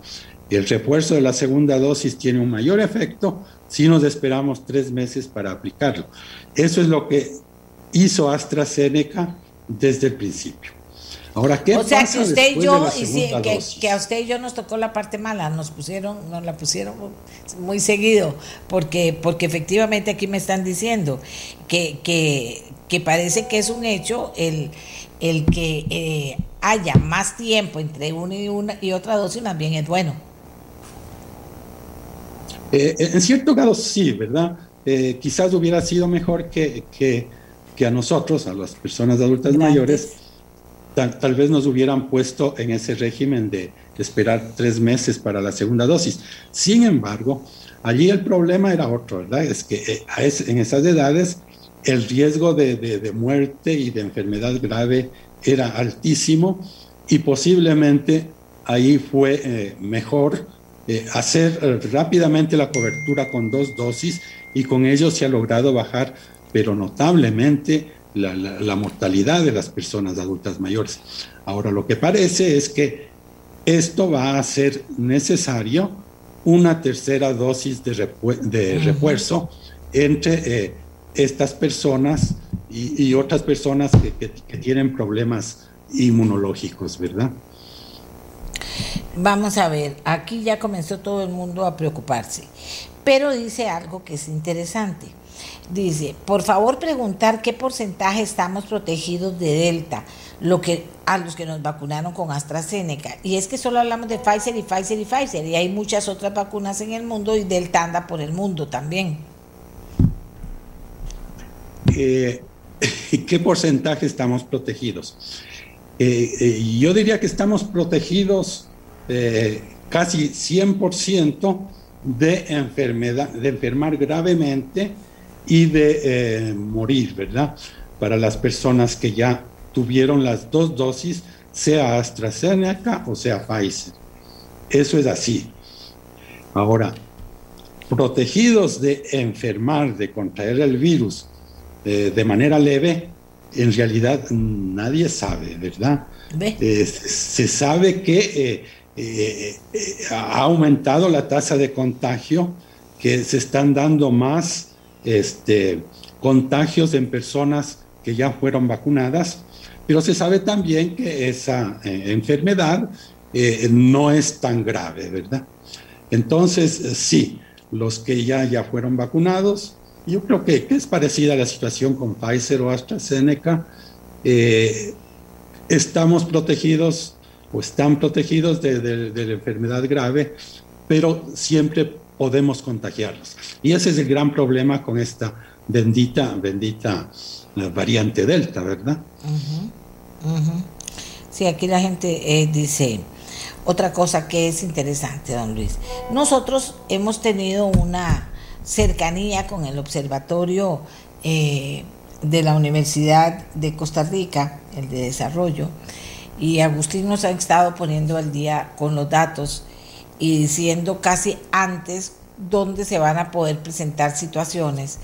El refuerzo de la segunda dosis tiene un mayor efecto si nos esperamos tres meses para aplicarlo. Eso es lo que hizo AstraZeneca, desde el principio. Ahora, ¿qué o sea, pasa que usted y yo, y si- que, a usted y yo nos tocó la parte mala, nos pusieron, nos la pusieron muy seguido, porque, porque efectivamente aquí me están diciendo que, que, que parece que es un hecho el, el que eh, haya más tiempo entre una y una y otra dosis, más bien es bueno. Eh, en cierto grado sí, ¿verdad? Eh, quizás hubiera sido mejor que, que, que a nosotros, a las personas adultas Grandes. mayores, tal, tal vez nos hubieran puesto en ese régimen de esperar tres meses para la segunda dosis. Sin embargo, allí el problema era otro, ¿verdad? Es que eh, a es- en esas edades el riesgo de, de- de muerte y de enfermedad grave era altísimo y posiblemente ahí fue eh, mejor eh, hacer eh, rápidamente la cobertura con dos dosis y con ello se ha logrado bajar, pero notablemente, la, la- la mortalidad de las personas adultas mayores. Ahora, lo que parece es que esto va a ser necesario una tercera dosis de, repue- de refuerzo entre eh, estas personas y, y otras personas que, que- que tienen problemas inmunológicos, ¿verdad? Vamos a ver, aquí ya comenzó todo el mundo a preocuparse, pero dice algo que es interesante. Dice, por favor preguntar qué porcentaje estamos protegidos de Delta, lo que a los que nos vacunaron con AstraZeneca. Y es que solo hablamos de Pfizer y Pfizer y Pfizer, y hay muchas otras vacunas en el mundo y Delta anda por el mundo también. Eh, ¿Qué porcentaje estamos protegidos? Eh, eh, yo diría que estamos protegidos eh, casi 100% de enfermedad, de enfermar gravemente y de eh, morir, ¿verdad? Para las personas que ya tuvieron las dos dosis, sea AstraZeneca o sea Pfizer. Eso es así. Ahora, protegidos de enfermar, de contraer el virus eh, de manera leve, en realidad mm, nadie sabe, ¿verdad? ¿Ve? Eh, se sabe que eh, ha aumentado la tasa de contagio, que se están dando más este, contagios en personas que ya fueron vacunadas, pero se sabe también que esa eh, enfermedad eh, no es tan grave, ¿verdad? Entonces, sí, los que ya, ya fueron vacunados, yo creo que, que es parecida a la situación con Pfizer o AstraZeneca, estamos protegidos o están protegidos de, la enfermedad grave, pero siempre podemos contagiarlos. Y ese es el gran problema con esta bendita, bendita eh, variante Delta, ¿verdad? Sí, aquí la gente eh, dice otra cosa que es interesante, don Luis. Nosotros hemos tenido una cercanía con el observatorio eh, de la Universidad de Costa Rica, el de desarrollo, y Agustín nos ha estado poniendo al día con los datos y diciendo casi antes dónde se van a poder presentar situaciones.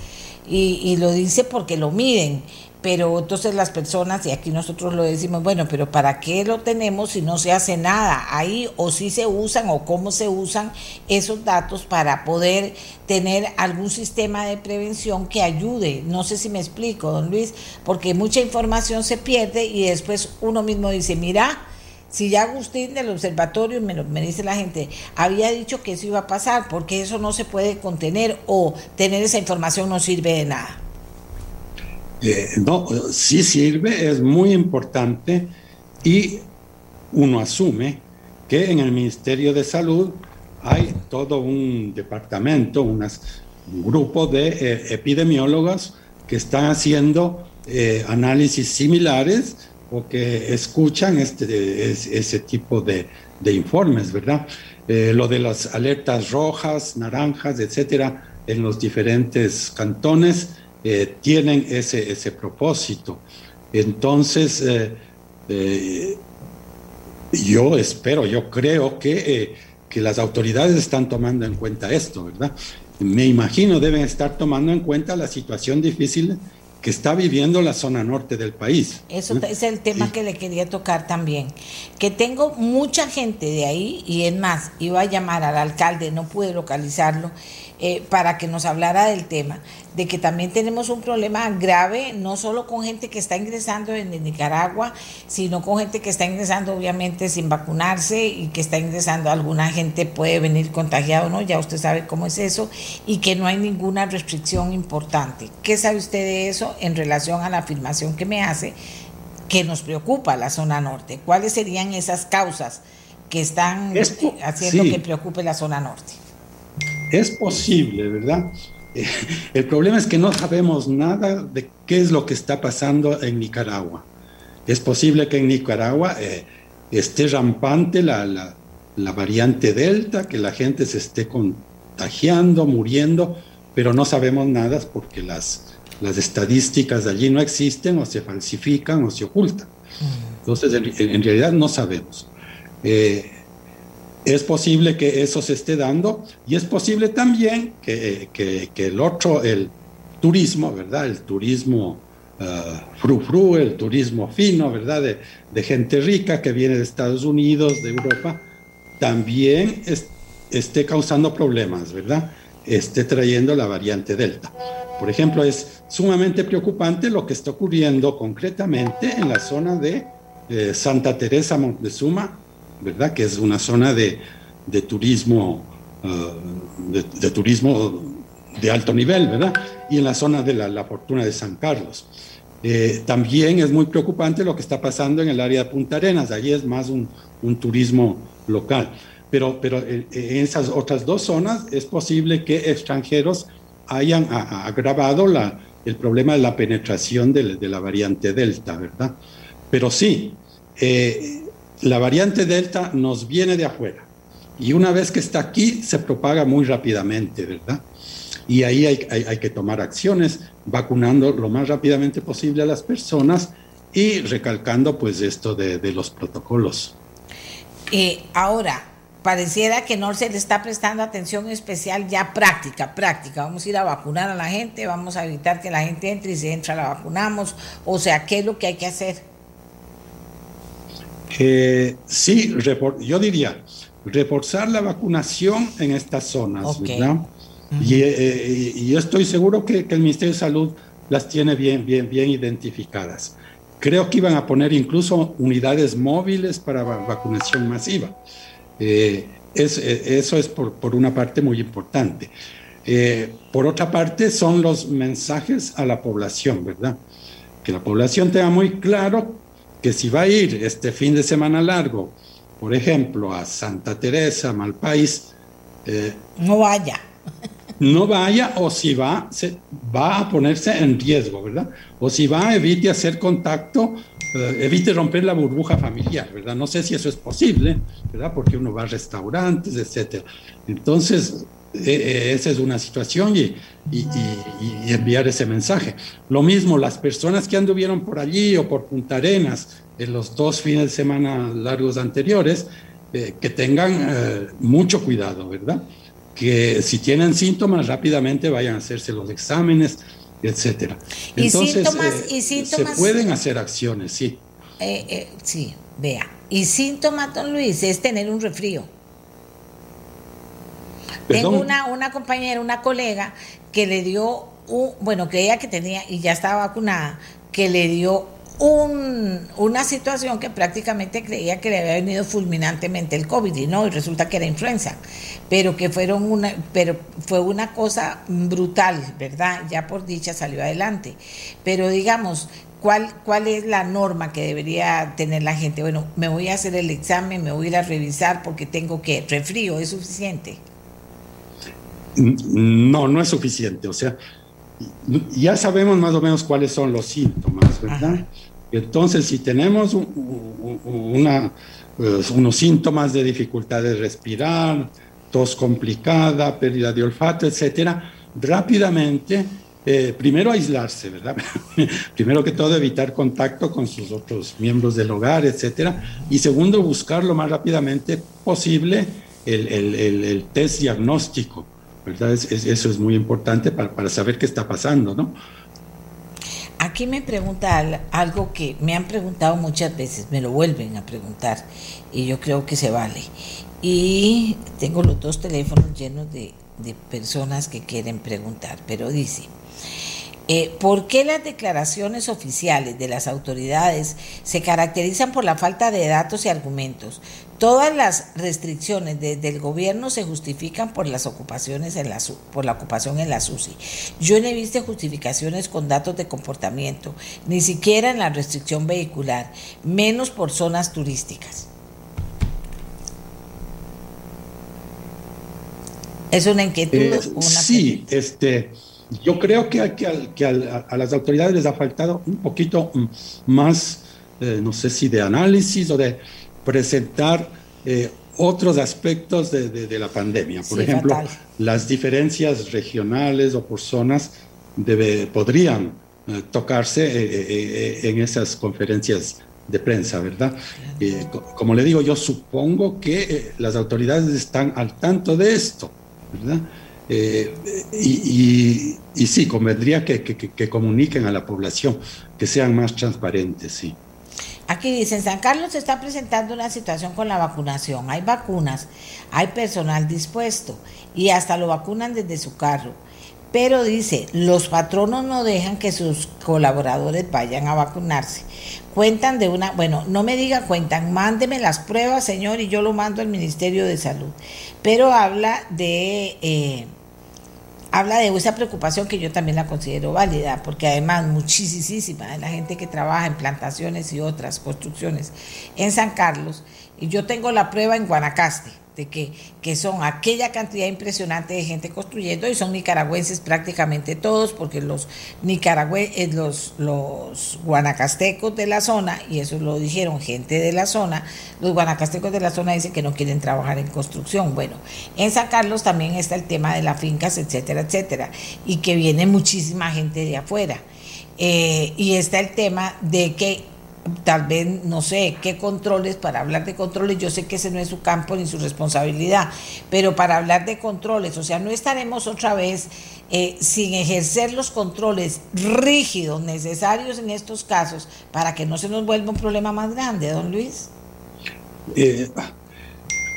Y, y lo dice porque lo miden, pero entonces las personas, y aquí nosotros lo decimos, bueno, pero ¿para qué lo tenemos si no se hace nada ahí? O si se usan o cómo se usan esos datos para poder tener algún sistema de prevención que ayude. No sé si me explico, don Luis, porque mucha información se pierde y después uno mismo dice, mira, si ya Agustín del observatorio, me, me dice la gente, había dicho que eso iba a pasar, porque eso no se puede contener o tener esa información no sirve de nada. Eh, no, sí sirve, es muy importante y uno asume que en el Ministerio de Salud hay todo un departamento, unas- un grupo de eh, epidemiólogos que están haciendo eh, análisis similares o que escuchan este, es- ese tipo de, de informes, ¿verdad? Lo de las alertas rojas, naranjas, etcétera, en los diferentes cantones eh, tienen ese, ese propósito. Entonces, eh, eh, yo espero, yo creo que, eh, que las autoridades están tomando en cuenta esto, ¿verdad? Me imagino deben estar tomando en cuenta la situación difícil que está viviendo la zona norte del país. Eso es el tema Sí. que le quería tocar también. Que tengo mucha gente de ahí, y es más, iba a llamar al alcalde, no pude localizarlo, eh, para que nos hablara del tema, de que también tenemos un problema grave, no solo con gente que está ingresando en Nicaragua, sino con gente que está ingresando obviamente sin vacunarse y que está ingresando, alguna gente puede venir contagiado, ¿no? Ya usted sabe cómo es eso, y que no hay ninguna restricción importante. ¿Qué sabe usted de eso en relación a la afirmación que me hace que nos preocupa la zona norte? ¿Cuáles serían esas causas que están haciendo que preocupe la zona norte? Es posible, ¿verdad? El problema es que no sabemos nada de qué es lo que está pasando en Nicaragua. Es posible que en Nicaragua eh, esté rampante la, la, variante Delta, que la gente se esté contagiando, muriendo, pero no sabemos nada porque las, las estadísticas de allí no existen o se falsifican o se ocultan. Mm. Entonces, en, realidad no sabemos. Eh, es posible que eso se esté dando y es posible también que, el otro, el turismo, ¿verdad? El turismo uh, fru el turismo fino, ¿verdad? De, gente rica que viene de Estados Unidos, de Europa, también esté causando problemas, ¿verdad? Esté trayendo la variante Delta. Por ejemplo, es sumamente preocupante lo que está ocurriendo concretamente en la zona de eh, Santa Teresa Montezuma, ¿verdad? Que es una zona de, turismo, uh, de, turismo de alto nivel, ¿verdad? Y en la zona de la, Fortuna de San Carlos. Eh, también es muy preocupante lo que está pasando en el área de Punta Arenas, allí es más un, turismo local. Pero, pero en esas otras dos zonas es posible que extranjeros hayan agravado la, el problema de la penetración de, la variante Delta, ¿verdad? Pero sí, eh, la variante Delta nos viene de afuera y una vez que está aquí se propaga muy rápidamente, ¿verdad? Y ahí hay, que tomar acciones, vacunando lo más rápidamente posible a las personas y recalcando pues esto de, los protocolos. Eh, ahora, pareciera que no se le está prestando atención especial ya práctica, práctica. Vamos a ir a vacunar a la gente, vamos a evitar que la gente entre y si entra la vacunamos. O sea, ¿qué es lo que hay que hacer? Eh, sí, yo diría, reforzar la vacunación en estas zonas, ¿verdad? Eh, y, yo estoy seguro que, el Ministerio de Salud las tiene bien, bien, bien identificadas. Creo que iban a poner incluso unidades móviles para vacunación masiva. Eh, eso es por, por, una parte muy importante. por otra parte, son los mensajes a la población, ¿verdad? Que la población tenga muy claro que si va a ir este fin de semana largo, por ejemplo, a Santa Teresa, Malpaís, eh, no vaya. No vaya o si va, se, va a ponerse en riesgo, ¿verdad? O si va, evite hacer contacto, evite romper la burbuja familiar, ¿verdad? No sé si eso es posible, ¿verdad? Porque uno va a restaurantes, etcétera. Entonces, e, e, esa es una situación y, enviar ese mensaje. Lo mismo, las personas que anduvieron por allí o por Punta Arenas en los dos fines de semana largos anteriores, eh, que tengan eh, mucho cuidado, ¿verdad? Que si tienen síntomas rápidamente vayan a hacerse los exámenes, etcétera. Entonces, ¿Y eh, se pueden hacer acciones, sí. sí, vea. Y síntomas, don Luis, es tener un refrío tengo una, una compañera, una colega que le dio, un, bueno, que ella que tenía y ya estaba vacunada, que le dio un, una situación que prácticamente creía que le había venido fulminantemente el COVID y no, y resulta que era influenza, pero que fueron una, pero fue una cosa brutal, ¿verdad? Ya por dicha salió adelante. Pero digamos, ¿cuál, cuál es la norma que debería tener la gente? Bueno, me voy a hacer el examen, me voy a ir a revisar porque tengo que, refrío, ¿es suficiente? No, no es suficiente. O sea, ya sabemos más o menos cuáles son los síntomas, ¿verdad? Entonces, si tenemos una, pues, unos síntomas de dificultad de respirar, tos complicada, pérdida de olfato, etcétera, rápidamente, eh, primero aislarse, ¿verdad? primero que todo, evitar contacto con sus otros miembros del hogar, etcétera. Y segundo, buscar lo más rápidamente posible el, el test diagnóstico ¿verdad? eso es muy importante para, saber qué está pasando, ¿no? Aquí me pregunta algo que me han preguntado muchas veces, me lo vuelven a preguntar y yo creo que se vale. Y tengo los dos teléfonos llenos de de personas que quieren preguntar, pero dice, eh, ¿Por qué las declaraciones oficiales de las autoridades se caracterizan por la falta de datos y argumentos? Todas las restricciones del gobierno se justifican por las ocupaciones en la por la ocupación en la SUSI. Yo no he visto justificaciones con datos de comportamiento, ni siquiera en la restricción vehicular, menos por zonas turísticas. Es una inquietud. Eh, sí, este yo creo que, que, a, las autoridades les ha faltado un poquito más, eh, no sé si de análisis o de presentar eh, otros aspectos de, la pandemia. Por ejemplo, las diferencias regionales o por zonas podrían eh, tocarse en esas conferencias de prensa, ¿verdad? como le digo, yo supongo que las autoridades están al tanto de esto, ¿verdad? Eh, y, sí, convendría que, comuniquen a la población, que sean más transparentes, sí. Aquí dicen, San Carlos se está presentando una situación con la vacunación. Hay vacunas, hay personal dispuesto y hasta lo vacunan desde su carro. Pero dice, los patronos no dejan que sus colaboradores vayan a vacunarse. Cuentan de una, bueno, no me diga cuentan, mándeme las pruebas, señor, y yo lo mando al Ministerio de Salud. Pero habla de... Eh, habla de esa preocupación que yo también la considero válida, porque además muchísima de la gente que trabaja en plantaciones y otras construcciones en San Carlos, y yo tengo la prueba en Guanacaste, que, son aquella cantidad impresionante de gente construyendo y son nicaragüenses prácticamente todos, porque los nicaragüenses, eh, los, los guanacastecos de la zona, y eso lo dijeron gente de la zona, los guanacastecos de la zona dicen que no quieren trabajar en construcción. Bueno, en San Carlos también está el tema de las fincas, etcétera, etcétera, y que viene muchísima gente de afuera. Eh, y está el tema de que tal vez, no sé, qué controles, para hablar de controles, yo sé que ese no es su campo ni su responsabilidad, pero para hablar de controles, o sea, no estaremos otra vez eh, sin ejercer los controles rígidos necesarios en estos casos para que no se nos vuelva un problema más grande, don Luis. Eh,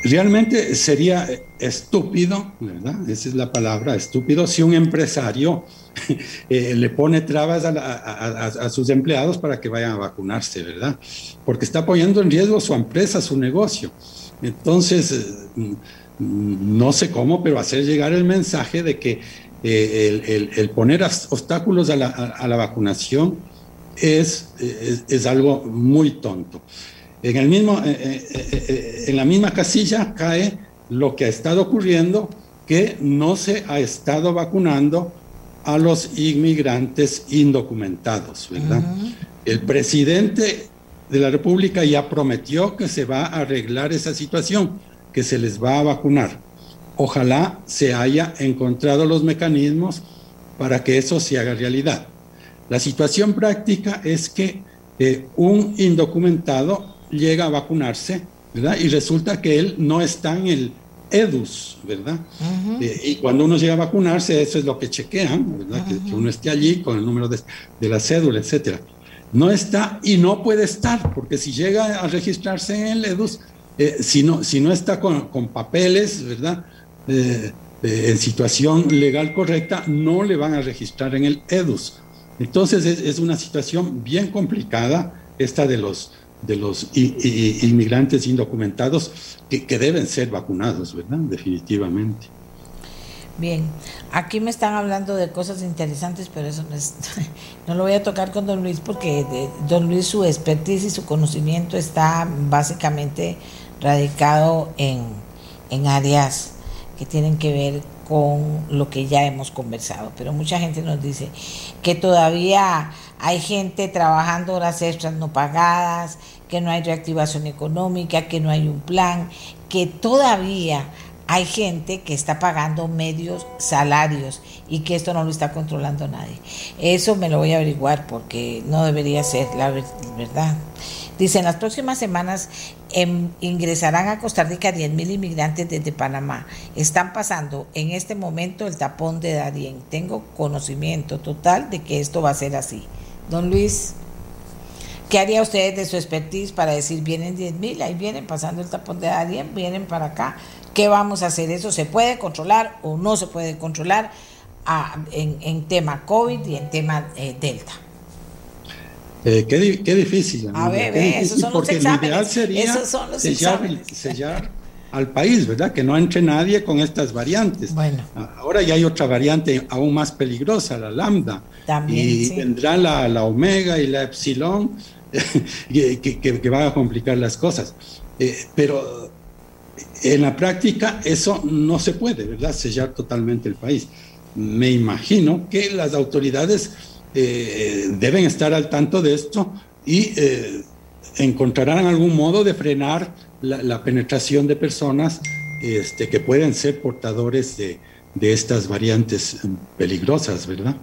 realmente sería estúpido, ¿verdad? Esa es la palabra, estúpido, si un empresario eh, le pone trabas a, sus empleados para que vayan a vacunarse, ¿verdad? Porque está poniendo en riesgo su empresa, su negocio. Entonces, eh, no sé cómo, pero hacer llegar el mensaje de que eh, el, poner obstáculos a la, vacunación es, es, algo muy tonto. En, el mismo, en la misma casilla cae lo que ha estado ocurriendo, que no se ha estado vacunando a los inmigrantes indocumentados, ¿verdad? El presidente de la República ya prometió que se va a arreglar esa situación, que se les va a vacunar. Ojalá se haya encontrado los mecanismos para que eso se haga realidad. La situación práctica es que eh, un indocumentado llega a vacunarse, ¿verdad? Y resulta que él no está en el EDUS, ¿verdad? Eh, y cuando uno llega a vacunarse, eso es lo que chequean, ¿verdad? que, uno esté allí con el número de, la cédula, etcétera. No está y no puede estar, porque si llega a registrarse en el EDUS, eh, si, no, si no está con, papeles, ¿verdad? Eh, en situación legal correcta, no le van a registrar en el EDUS. Entonces es, es una situación bien complicada esta de los, de los inmigrantes indocumentados que, deben ser vacunados, ¿verdad? Definitivamente. Bien, aquí me están hablando de cosas interesantes, pero eso no, es, no lo voy a tocar con don Luis porque don Luis su expertise y su conocimiento está básicamente radicado en, en áreas que tienen que ver con lo que ya hemos conversado. Pero mucha gente nos dice que todavía hay gente trabajando horas extras no pagadas, que no hay reactivación económica, que no hay un plan, que todavía hay gente que está pagando medios salarios y que esto no lo está controlando nadie. Eso me lo voy a averiguar porque no debería ser la verdad. Dice, en las próximas semanas em, ingresarán a Costa Rica 10.000 inmigrantes desde Panamá. Están pasando en este momento el tapón de Darién. Tengo conocimiento total de que esto va a ser así. Don Luis. ¿Qué haría usted de su expertise para decir, vienen 10 mil, ahí vienen pasando el tapón de alguien, vienen para acá? ¿Qué vamos a hacer? ¿Eso se puede controlar o no se puede controlar ah, en, tema COVID y en tema eh, Delta? Eh, qué, qué, difícil. A ver, esos son porque los exámenes. ideal sería sellar, al país, ¿verdad? Que no entre nadie con estas variantes. Bueno. Ahora ya hay otra variante aún más peligrosa, la lambda. También, y vendrá la, la, omega y la epsilon, que, que, que, van a complicar las cosas. Eh, pero en la práctica eso no se puede, ¿verdad? Sellar totalmente el país. Me imagino que las autoridades eh, deben estar al tanto de esto y eh, encontrarán algún modo de frenar la, penetración de personas este, que pueden ser portadores de, de estas variantes peligrosas, ¿verdad?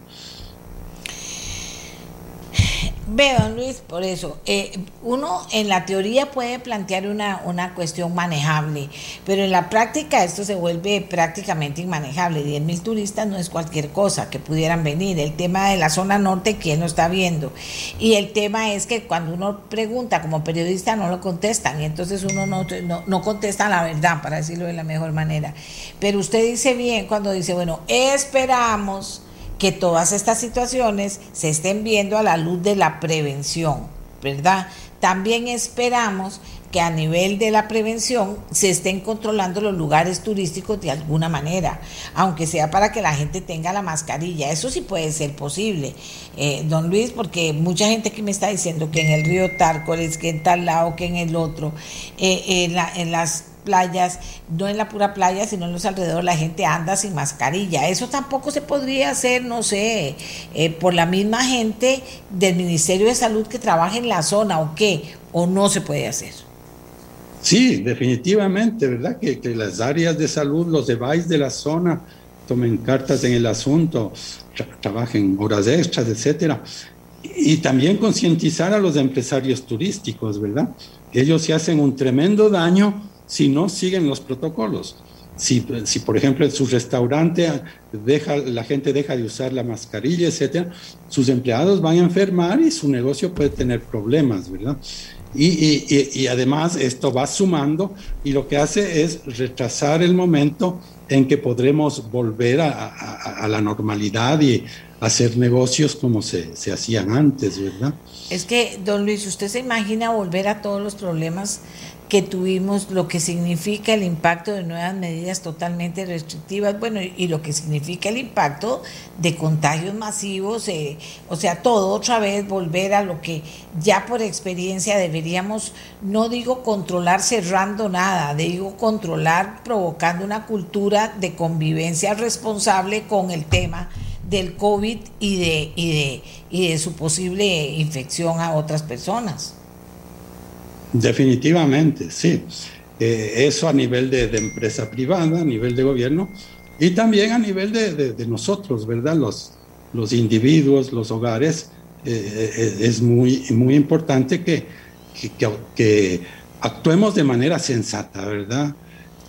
Veo, don Luis, por eso, eh, uno en la teoría puede plantear una, una cuestión manejable, pero en la práctica esto se vuelve prácticamente inmanejable. 10 mil turistas no es cualquier cosa que pudieran venir. El tema de la zona norte, ¿quién lo está viendo? Y el tema es que cuando uno pregunta como periodista no lo contestan y entonces uno no, no, no contesta la verdad, para decirlo de la mejor manera. Pero usted dice bien cuando dice, bueno, esperamos que todas estas situaciones se estén viendo a la luz de la prevención, ¿verdad? También esperamos que a nivel de la prevención se estén controlando los lugares turísticos de alguna manera, aunque sea para que la gente tenga la mascarilla. Eso sí puede ser posible, eh, don Luis, porque mucha gente que me está diciendo que en el río Tárcoles, que en tal lado, que en el otro, eh, en, la, en las playas, no en la pura playa, sino en los alrededores, la gente anda sin mascarilla. Eso tampoco se podría hacer, no sé, eh, por la misma gente del Ministerio de Salud que trabaja en la zona o qué, o no se puede hacer. Sí, definitivamente, ¿verdad? Que, las áreas de salud, los devices de la zona, tomen cartas en el asunto, trabajen horas extras, etcétera. Y también concientizar a los empresarios turísticos, ¿verdad? Ellos se hacen un tremendo daño si no siguen los protocolos. Si, si, por ejemplo en su restaurante deja, la gente deja de usar la mascarilla, etcétera, sus empleados van a enfermar y su negocio puede tener problemas, ¿verdad? Y, y, y, además esto va sumando y lo que hace es retrasar el momento en que podremos volver a, a, a la normalidad y hacer negocios como se, se, hacían antes, ¿verdad? Es que, don Luis, ¿usted se imagina volver a todos los problemas que tuvimos, lo que significa el impacto de nuevas medidas totalmente restrictivas, bueno, y lo que significa el impacto de contagios masivos, eh, o sea, todo otra vez volver a lo que ya por experiencia deberíamos, no digo controlar cerrando nada, digo controlar provocando una cultura de convivencia responsable con el tema del COVID y de, y de, y de su posible infección a otras personas. Definitivamente, sí. Eh, eso a nivel de, empresa privada, a nivel de gobierno y también a nivel de, nosotros, ¿verdad? Los, los individuos, los hogares, eh, eh, es muy, muy importante que, que, que, actuemos de manera sensata, ¿verdad?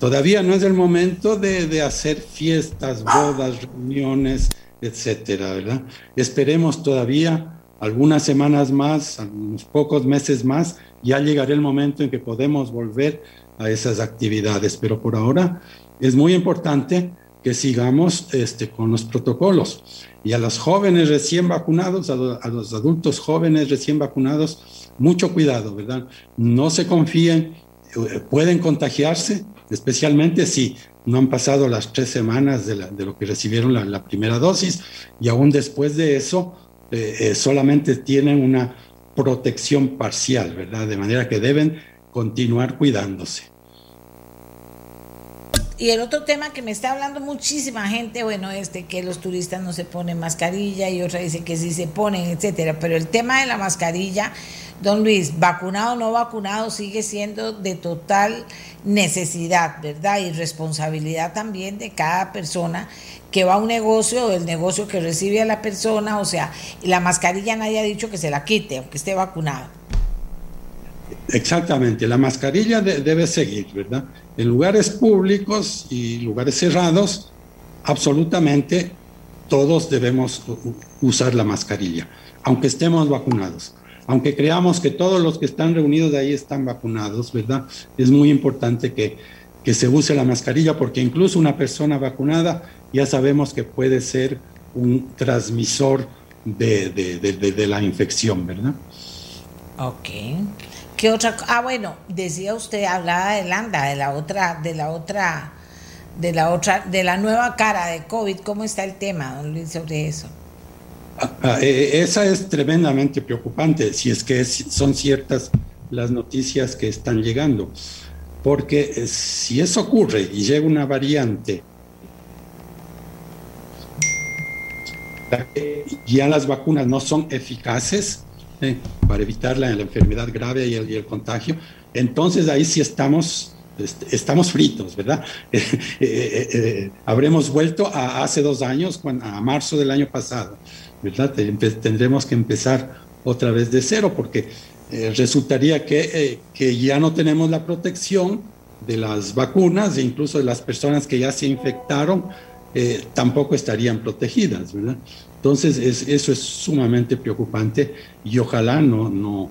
Todavía no es el momento de, hacer fiestas, bodas, reuniones, etcétera, ¿verdad? Esperemos todavía algunas semanas más, unos pocos meses más, ya llegará el momento en que podemos volver a esas actividades, pero por ahora es muy importante que sigamos este, con los protocolos. Y a los jóvenes recién vacunados, a, a, los adultos jóvenes recién vacunados, mucho cuidado, ¿verdad? No se confíen, eh, pueden contagiarse, especialmente si no han pasado las tres semanas de, la, de lo que recibieron la, la, primera dosis y aún después de eso eh, eh, solamente tienen una protección parcial, ¿verdad? De manera que deben continuar cuidándose. Y el otro tema que me está hablando muchísima gente, bueno, este que los turistas no se ponen mascarilla y otra dice que sí se ponen, etcétera. Pero el tema de la mascarilla, don Luis, vacunado o no vacunado, sigue siendo de total necesidad, ¿verdad? Y responsabilidad también de cada persona que va a un negocio, el negocio que recibe a la persona, o sea, la mascarilla nadie ha dicho que se la quite, aunque esté vacunado. Exactamente, la mascarilla debe seguir, ¿verdad? En lugares públicos y lugares cerrados, absolutamente todos debemos usar la mascarilla, aunque estemos vacunados. Aunque creamos que todos los que están reunidos ahí están vacunados, ¿verdad? Es muy importante que, que se use la mascarilla, porque incluso una persona vacunada ya sabemos que puede ser un transmisor de, de la infección, ¿verdad? Ok. ¿Qué otra? Ah, bueno, decía usted, hablaba de Landa, de la otra, de la otra, de la otra, de la nueva cara de COVID. ¿Cómo está el tema, don Luis, sobre eso? Ah, ah, eh, esa es tremendamente preocupante, si es que son ciertas las noticias que están llegando. Porque eh, si eso ocurre y llega una variante, ya las vacunas no son eficaces, eh, para evitar la, enfermedad grave y el, contagio, entonces ahí sí estamos, este, estamos fritos, ¿verdad? Eh, eh, habremos vuelto a hace dos años, a marzo del año pasado, ¿verdad? Tendremos que empezar otra vez de cero porque resultaría que, que ya no tenemos la protección de las vacunas e incluso de las personas que ya se infectaron tampoco estarían protegidas, ¿verdad? Entonces, eso es sumamente preocupante y ojalá no, no,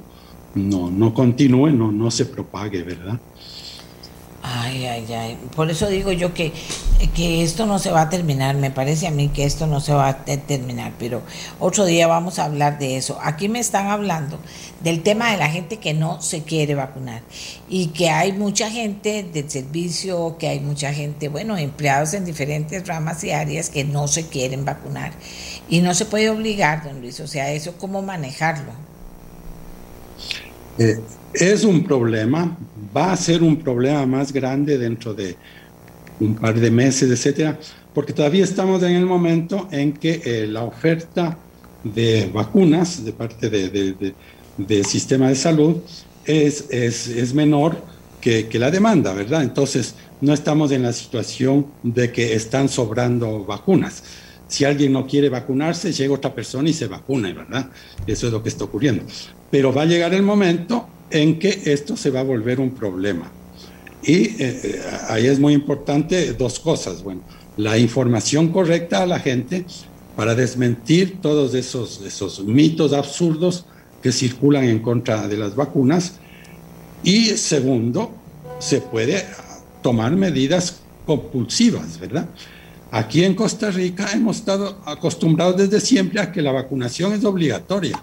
no, no continúe, no, no se propague, ¿verdad? Ay, ay, ay. Por eso digo yo que, que esto no se va a terminar. Me parece a mí que esto no se va a terminar, pero otro día vamos a hablar de eso. Aquí me están hablando del tema de la gente que no se quiere vacunar y que hay mucha gente del servicio, que hay mucha gente, bueno, empleados en diferentes ramas y áreas que no se quieren vacunar. Y no se puede obligar, don Luis. O sea, eso cómo manejarlo. Eh, es un problema, va a ser un problema más grande dentro de un par de meses, etcétera, porque todavía estamos en el momento en que eh, la oferta de vacunas de parte de, del sistema de salud es, es, es menor que, que, la demanda, ¿verdad? Entonces, no estamos en la situación de que están sobrando vacunas. Si alguien no quiere vacunarse, llega otra persona y se vacuna, ¿verdad? Eso es lo que está ocurriendo. Pero va a llegar el momento en que esto se va a volver un problema. Y eh, eh, ahí es muy importante dos cosas. Bueno, la información correcta a la gente para desmentir todos esos, esos mitos absurdos que circulan en contra de las vacunas. Y segundo, se puede tomar medidas compulsivas, ¿verdad? Aquí en Costa Rica hemos estado acostumbrados desde siempre a que la vacunación es obligatoria.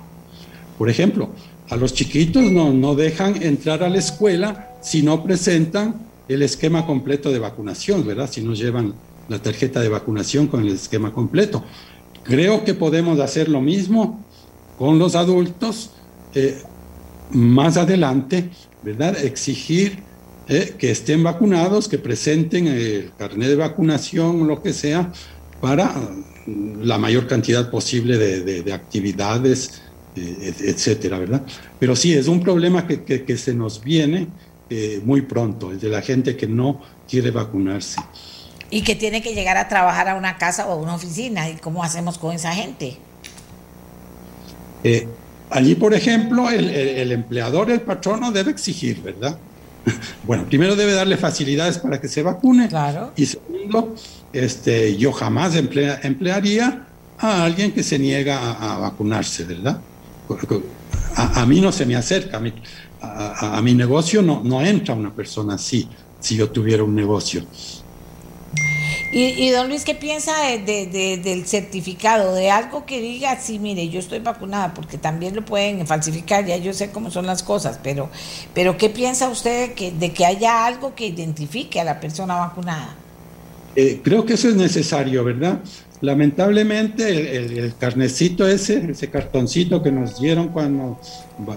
Por ejemplo, a los chiquitos no, no dejan entrar a la escuela si no presentan el esquema completo de vacunación, ¿verdad? Si no llevan la tarjeta de vacunación con el esquema completo. Creo que podemos hacer lo mismo con los adultos eh, más adelante, ¿verdad? Exigir eh, que estén vacunados, que presenten el carnet de vacunación, lo que sea, para la mayor cantidad posible de, de actividades etcétera, ¿verdad? Pero sí, es un problema que, que, se nos viene eh, muy pronto, el de la gente que no quiere vacunarse. Y que tiene que llegar a trabajar a una casa o a una oficina, ¿y cómo hacemos con esa gente? Eh, allí, por ejemplo, el, el, empleador, el patrono debe exigir, ¿verdad? Bueno, primero debe darle facilidades para que se vacune. Claro. Y segundo, este, yo jamás emplearía a alguien que se niega a vacunarse, ¿verdad? A, mí no se me acerca, a mi, negocio no, no entra una persona así, si yo tuviera un negocio. Y, don Luis, ¿qué piensa de, del certificado? De algo que diga, sí, mire, yo estoy vacunada, porque también lo pueden falsificar, ya yo sé cómo son las cosas, pero, pero ¿qué piensa usted que, de que haya algo que identifique a la persona vacunada? Eh, creo que eso es necesario, ¿verdad? Lamentablemente el, carnecito ese, ese cartoncito que nos dieron cuando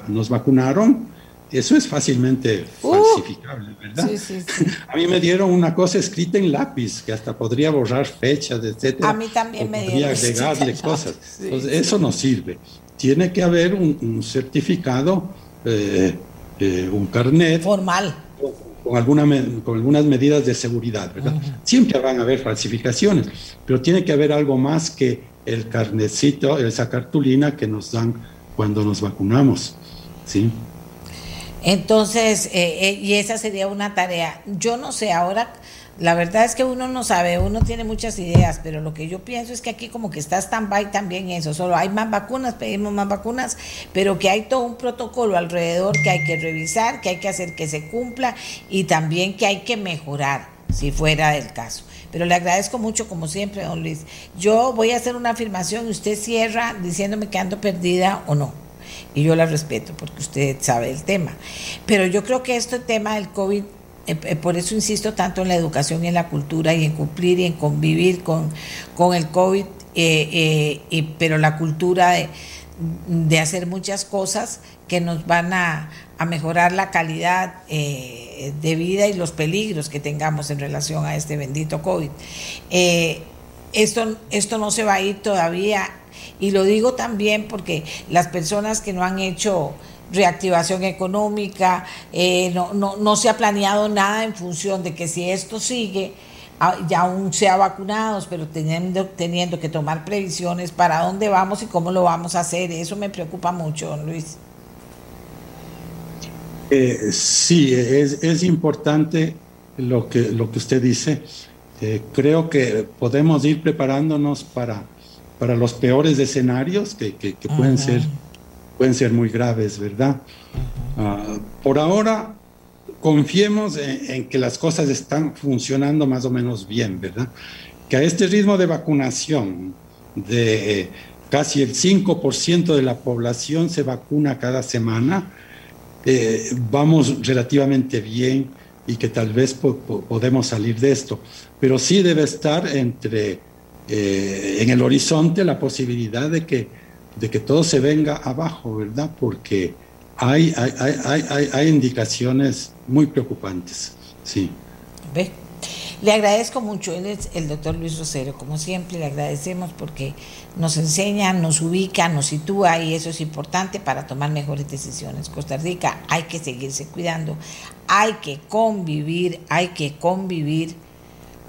nos vacunaron, eso es fácilmente uh. falsificable, ¿verdad? Sí, sí, sí. A mí me dieron una cosa escrita en lápiz que hasta podría borrar fechas, etcétera. A mí también me dieron. Podría agregarle cosas. Entonces, eso no sirve. Tiene que haber un, certificado, eh, eh, un carnet. Formal con, alguna, con algunas medidas de seguridad, ¿verdad? Siempre van a haber falsificaciones, pero tiene que haber algo más que el carnecito, esa cartulina que nos dan cuando nos vacunamos, ¿sí? Entonces, eh, eh, y esa sería una tarea. Yo no sé, ahora la verdad es que uno no sabe, uno tiene muchas ideas, pero lo que yo pienso es que aquí como que está stand-by también eso, solo hay más vacunas, pedimos más vacunas, pero que hay todo un protocolo alrededor que hay que revisar, que hay que hacer que se cumpla y también que hay que mejorar si fuera del caso. Pero le agradezco mucho, como siempre, don Luis. Yo voy a hacer una afirmación y usted cierra diciéndome que ando perdida o no. Y yo la respeto porque usted sabe el tema. Pero yo creo que este tema del COVID por eso insisto tanto en la educación y en la cultura y en cumplir y en convivir con, con el COVID, eh, pero la cultura de, de, hacer muchas cosas que nos van a, a mejorar la calidad de vida y los peligros que tengamos en relación a este bendito COVID. esto, esto no se va a ir todavía y lo digo también porque las personas que no han hecho reactivación económica, eh, no, no, no, se ha planeado nada en función de que si esto sigue, ya aún sea vacunados, pero teniendo, teniendo que tomar previsiones para dónde vamos y cómo lo vamos a hacer. Eso me preocupa mucho, don Luis. Eh, sí, es, es, importante lo que, lo que usted dice. Eh, creo que podemos ir preparándonos para, para los peores escenarios que, que, pueden ser pueden ser muy graves, ¿verdad? Ah, por ahora, confiemos en, que las cosas están funcionando más o menos bien, ¿verdad? Que a este ritmo de vacunación de eh, casi el 5% de la población se vacuna cada semana, eh, vamos relativamente bien y que tal vez podemos salir de esto. Pero sí debe estar entre, eh, en el horizonte la posibilidad de que de que todo se venga abajo, ¿verdad? Porque hay, hay, hay, indicaciones muy preocupantes, sí. ¿Ve? Le agradezco mucho, él es el doctor Luis Rosero, como siempre le agradecemos porque nos enseña, nos ubica, nos sitúa y eso es importante para tomar mejores decisiones. Costa Rica hay que seguirse cuidando, hay que convivir, hay que convivir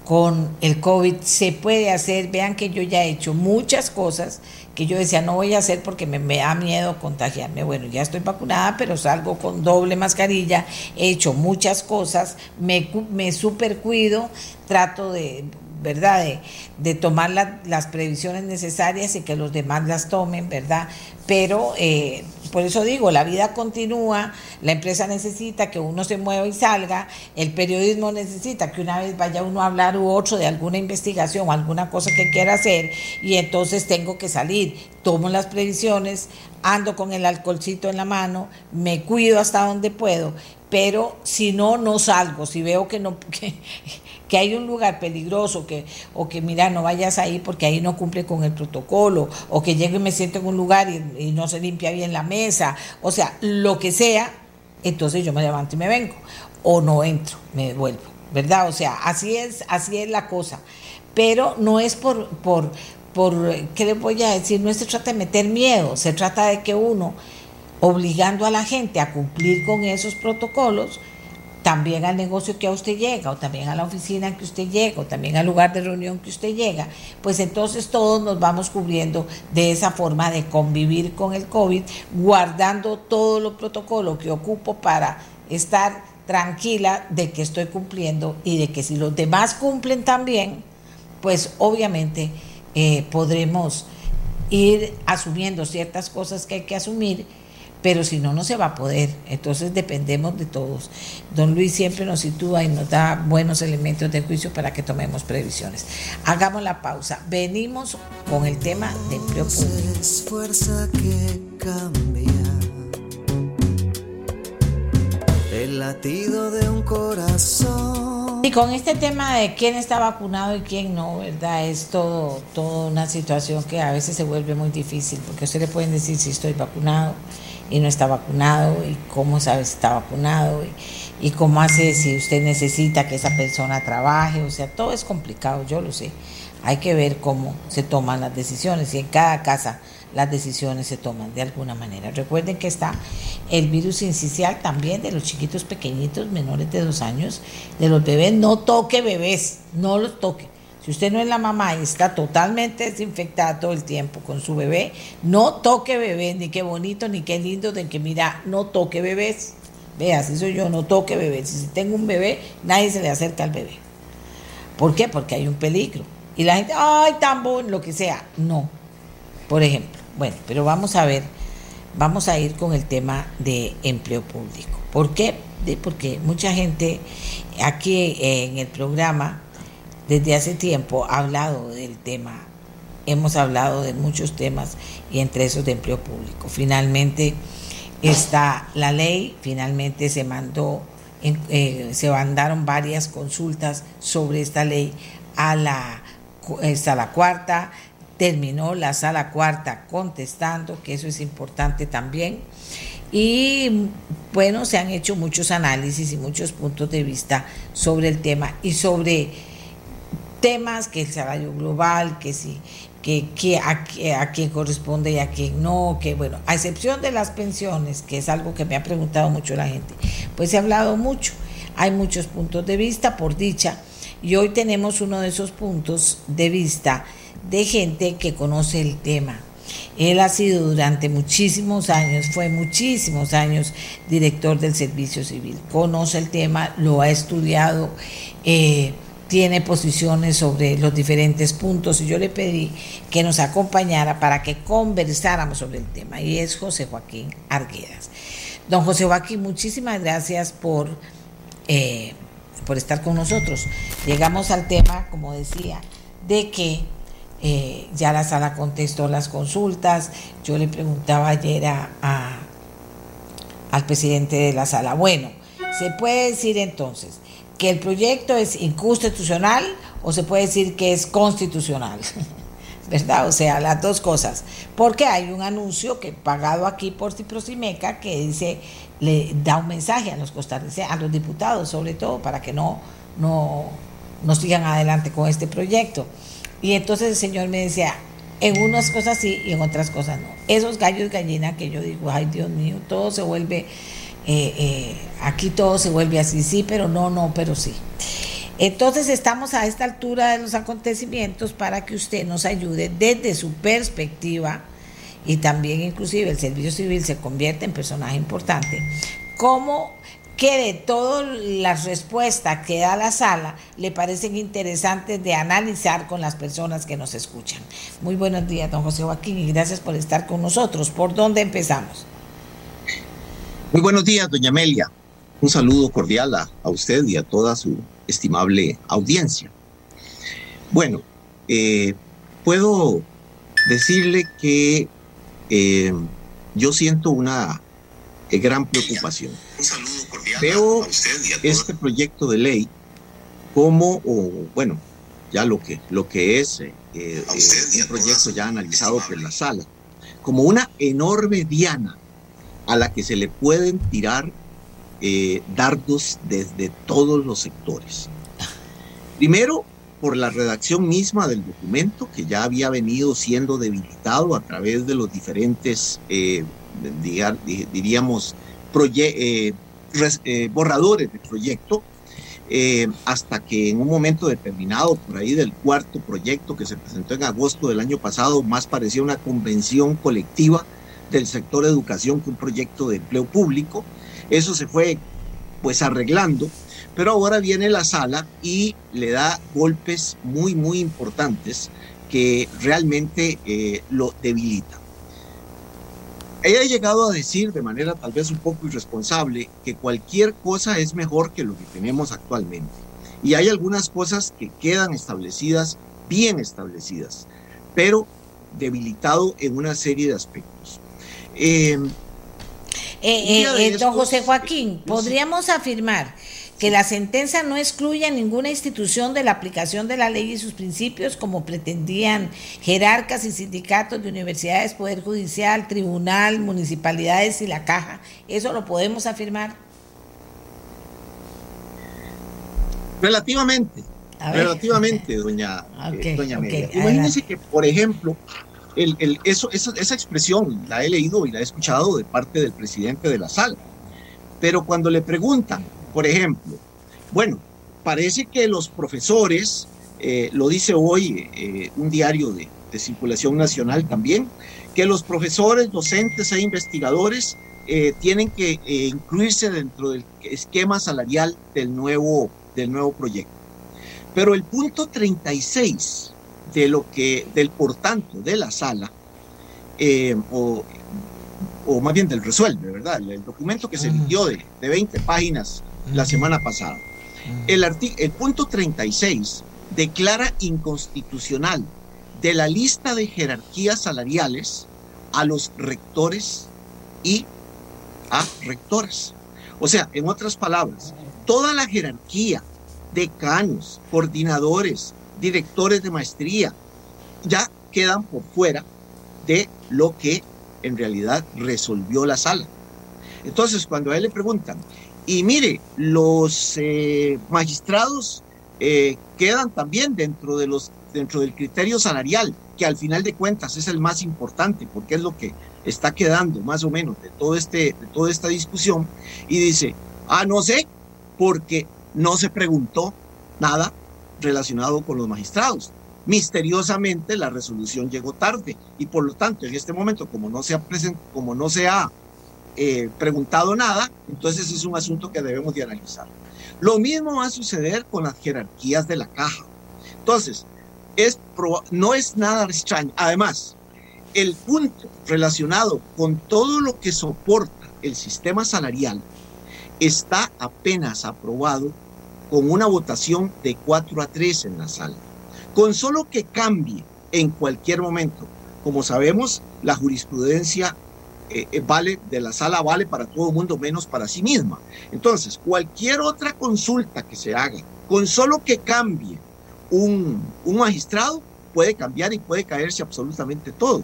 con el COVID, se puede hacer, vean que yo ya he hecho muchas cosas que yo decía no voy a hacer porque me, da miedo contagiarme. Bueno, ya estoy vacunada, pero salgo con doble mascarilla, he hecho muchas cosas, me, me super cuido, trato de, ¿verdad? De, tomar las previsiones necesarias y que los demás las tomen, ¿verdad? Pero eh, por eso digo, la vida continúa, la empresa necesita que uno se mueva y salga, el periodismo necesita que una vez vaya uno a hablar u otro de alguna investigación o alguna cosa que quiera hacer y entonces tengo que salir, tomo las previsiones, ando con el alcoholcito en la mano, me cuido hasta donde puedo, pero si no, no salgo, si veo que no... hay un lugar peligroso, que, o que mira, no vayas ahí porque ahí no cumple con el protocolo, o que llegue y me siento en un lugar y, no se limpia bien la mesa, o sea, lo que sea, entonces yo me levanto y me vengo, o no entro, me devuelvo, ¿verdad? O sea, así es, así es la cosa. Pero no es por, por, por, ¿qué le voy a decir? No se trata de meter miedo, se trata de que uno, obligando a la gente a cumplir con esos protocolos, también al negocio que a usted llega, o también a la oficina que usted llega, o también al lugar de reunión que usted llega, pues entonces todos nos vamos cubriendo de esa forma de convivir con el COVID, guardando todo los protocolo que ocupo para estar tranquila de que estoy cumpliendo y de que si los demás cumplen también, pues obviamente eh, podremos ir asumiendo ciertas cosas que hay que asumir pero si no, no se va a poder. Entonces dependemos de todos. Don Luis siempre nos sitúa y nos da buenos elementos de juicio para que tomemos previsiones. Hagamos la pausa. Venimos con el tema de empleo público. El latido de un corazón. Y con este tema de quién está vacunado y quién no, ¿verdad? Es todo, toda una situación que a veces se vuelve muy difícil, porque usted le pueden decir si estoy vacunado y no está vacunado y cómo sabe si está vacunado y, cómo hace si usted necesita que esa persona trabaje, o sea, todo es complicado, yo lo sé. Hay que ver cómo se toman las decisiones y en cada casa las decisiones se toman de alguna manera. Recuerden que está el virus incisional también de los chiquitos pequeñitos menores de dos años, de los bebés, no toque bebés, no los toque si usted no es la mamá y está totalmente desinfectada todo el tiempo con su bebé, no toque bebé, ni qué bonito, ni qué lindo, de que mira, no toque bebés, Vea, si soy yo, no toque bebé. Si tengo un bebé, nadie se le acerca al bebé. ¿Por qué? Porque hay un peligro. Y la gente, ay, tan lo que sea. No. Por ejemplo. Bueno, pero vamos a ver, vamos a ir con el tema de empleo público. ¿Por qué? Porque mucha gente aquí en el programa desde hace tiempo ha hablado del tema, hemos hablado de muchos temas y entre esos de empleo público. Finalmente está la ley, finalmente se mandó, eh, se mandaron varias consultas sobre esta ley a la, a la cuarta, terminó la sala cuarta contestando, que eso es importante también. Y bueno, se han hecho muchos análisis y muchos puntos de vista sobre el tema y sobre temas que el salario global, que sí, que, a, quién corresponde y a quién no, que bueno, a excepción de las pensiones, que es algo que me ha preguntado mucho la gente, pues se ha hablado mucho, hay muchos puntos de vista, por dicha, y hoy tenemos uno de esos puntos de vista de gente que conoce el tema. Él ha sido durante muchísimos años, fue muchísimos años director del Servicio Civil, conoce el tema, lo ha estudiado, eh, tiene posiciones sobre los diferentes puntos y yo le pedí que nos acompañara para que conversáramos sobre el tema y es José Joaquín Arguedas. Don José Joaquín, muchísimas gracias por, eh, por estar con nosotros. Llegamos al tema, como decía, de que eh, ya la sala contestó las consultas. Yo le preguntaba ayer a, al presidente de la sala, bueno, ¿se puede decir entonces que el proyecto es inconstitucional o se puede decir que es constitucional? ¿Verdad? O sea, las dos cosas. Porque hay un anuncio que pagado aquí por Ciprosimeca que dice, le da un mensaje a los costarricenses, a los diputados sobre todo, para que no, no, no sigan adelante con este proyecto. Y entonces el Señor me decía, en unas cosas sí y en otras cosas no. Esos gallos y gallinas que yo digo, ay Dios mío, todo se vuelve, eh, eh, aquí todo se vuelve así, sí, pero no, no, pero sí. Entonces estamos a esta altura de los acontecimientos para que usted nos ayude desde su perspectiva y también inclusive el servicio civil se convierte en personaje importante, cómo que de todas las respuestas que da la sala le parecen interesantes de analizar con las personas que nos escuchan. Muy buenos días, don José Joaquín, y gracias por estar con nosotros. ¿Por dónde empezamos? Muy buenos días, doña Amelia. Un saludo cordial a, usted y a toda su estimable audiencia. Bueno, eh, puedo decirle que eh, yo siento una gran preocupación. Un saludo Veo este proyecto de ley como, bueno, ya lo que, lo que es eh, eh, un proyecto ya analizado por la sala, como una enorme diana a la que se le pueden tirar eh, dardos desde todos los sectores. Primero, por la redacción misma del documento, que ya había venido siendo debilitado a través de los diferentes, diríamos, proyectos eh, borradores de proyecto, eh, hasta que en un momento determinado, por ahí del cuarto proyecto que se presentó en agosto del año pasado, más parecía una convención colectiva del sector educación que un proyecto de empleo público. Eso se fue pues arreglando, pero ahora viene la sala y le da golpes muy, muy importantes que realmente eh, lo debilitan. Ella ha llegado a decir de manera tal vez un poco irresponsable que cualquier cosa es mejor que lo que tenemos actualmente. Y hay algunas cosas que quedan establecidas, bien establecidas, pero debilitado en una serie de aspectos. Eh, eh, eh, don José Joaquín, podríamos afirmar que la sentencia no excluye a ninguna institución de la aplicación de la ley y sus principios, como pretendían jerarcas y sindicatos de universidades, Poder Judicial, Tribunal, municipalidades y la Caja. ¿Eso lo podemos afirmar? Relativamente, relativamente, doña, eh, doña Imagínense que, por ejemplo, el, el, eso, esa, esa expresión la he leído y la he escuchado de parte del presidente de la sala, pero cuando le preguntan, por ejemplo, bueno, parece que los profesores, eh, lo dice hoy eh, un diario de, circulación nacional también, que los profesores, docentes e investigadores eh, tienen que incluirse dentro del esquema salarial del nuevo, del nuevo proyecto. Pero el punto 36 de lo que, del por tanto de la sala, o, o, más bien del resuelve, ¿verdad? El, documento que se emitió de, de 20 páginas la semana pasada. El, el punto 36 declara inconstitucional de la lista de jerarquías salariales a los rectores y a rectores. O sea, en otras palabras, toda la jerarquía, decanos, coordinadores, directores de maestría, ya quedan por fuera de lo que en realidad resolvió la sala. Entonces, cuando a él le preguntan, y mire, los eh, magistrados eh, quedan también dentro, de los, dentro del criterio salarial, que al final de cuentas es el más importante, porque es lo que está quedando más o menos de, todo este, de toda esta discusión, y dice, ah, no sé, porque no se preguntó nada relacionado con los magistrados. Misteriosamente la resolución llegó tarde y por lo tanto en este momento como no se ha, como no se ha eh, preguntado nada, entonces es un asunto que debemos de analizar. Lo mismo va a suceder con las jerarquías de la caja. Entonces, es no es nada extraño. Además, el punto relacionado con todo lo que soporta el sistema salarial está apenas aprobado con una votación de 4 a 3 en la sala. Con solo que cambie en cualquier momento. Como sabemos, la jurisprudencia eh, eh, vale de la sala vale para todo el mundo menos para sí misma. Entonces, cualquier otra consulta que se haga, con solo que cambie un, un magistrado, puede cambiar y puede caerse absolutamente todo.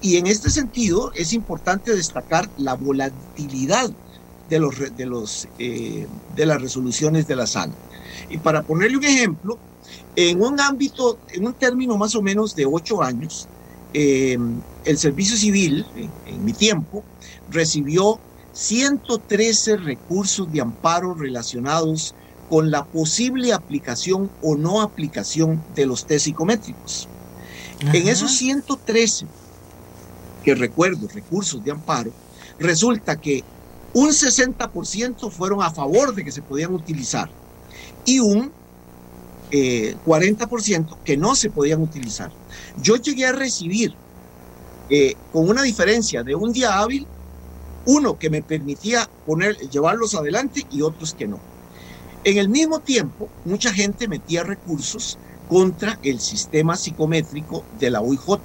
Y en este sentido es importante destacar la volatilidad de, los, de, los, eh, de las resoluciones de la sala. Y para ponerle un ejemplo, en un ámbito, en un término más o menos de ocho años, eh, el Servicio Civil, en, en mi tiempo, recibió 113 recursos de amparo relacionados con la posible aplicación o no aplicación de los test psicométricos. En esos 113 que recuerdo, recursos de amparo, resulta que un 60% fueron a favor de que se podían utilizar y un 40% eh, que no se podían utilizar. Yo llegué a recibir eh, con una diferencia de un día hábil, uno que me permitía poner, llevarlos adelante y otros que no. En el mismo tiempo, mucha gente metía recursos contra el sistema psicométrico de la UIJ,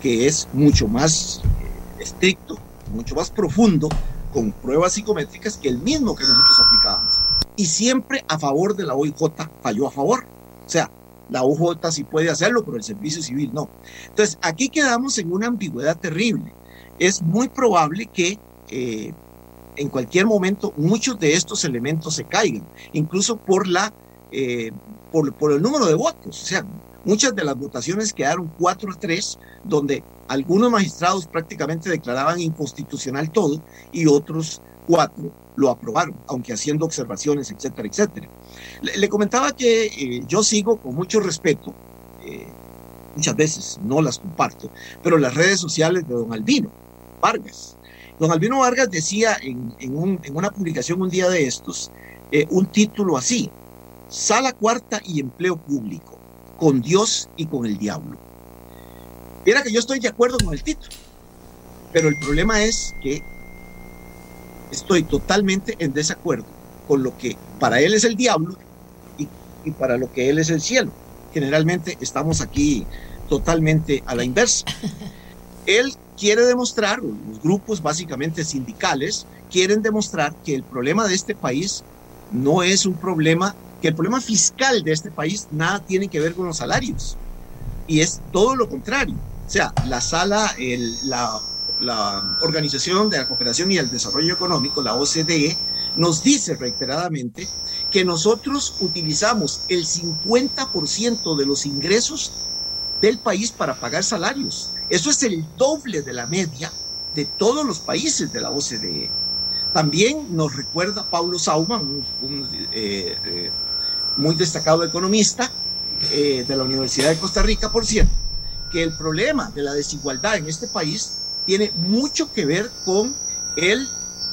que es mucho más eh, estricto, mucho más profundo, con pruebas psicométricas que el mismo que nosotros aplicábamos. Y siempre a favor de la OIJ falló a favor. O sea, la OJ sí puede hacerlo, pero el servicio civil no. Entonces, aquí quedamos en una ambigüedad terrible. Es muy probable que eh, en cualquier momento muchos de estos elementos se caigan, incluso por, la, eh, por el número de votos. O sea, muchas de las votaciones quedaron 4 a 3, donde algunos magistrados prácticamente declaraban inconstitucional todo y otros lo aprobaron, aunque haciendo observaciones, etcétera, etcétera. Le, comentaba que eh, yo sigo con mucho respeto, eh, muchas veces no las comparto, pero las redes sociales de don Albino Vargas. Don Albino Vargas decía en, una publicación un día de estos eh, un título así, Sala Cuarta y Empleo Público, con Dios y con el diablo. Era que yo estoy de acuerdo con el título, pero el problema es que estoy totalmente en desacuerdo con lo que para él es el diablo y, y para lo que él es el cielo. Generalmente estamos aquí totalmente a la inversa. Él quiere demostrar, los grupos básicamente sindicales, quieren demostrar que el problema de este país no es un problema, que el problema fiscal de este país nada tiene que ver con los salarios. Y es todo lo contrario. O sea, la sala, el, la, la Organización de la Cooperación y el Desarrollo Económico, la OCDE, nos dice reiteradamente que nosotros utilizamos el 50% de los ingresos del país para pagar salarios. Eso es el doble de la media de todos los países de la OCDE. También nos recuerda Paulo Sauma, un, eh, eh, muy destacado economista eh, de la Universidad de Costa Rica, por cierto, que el problema de la desigualdad en este país tiene mucho que ver con el,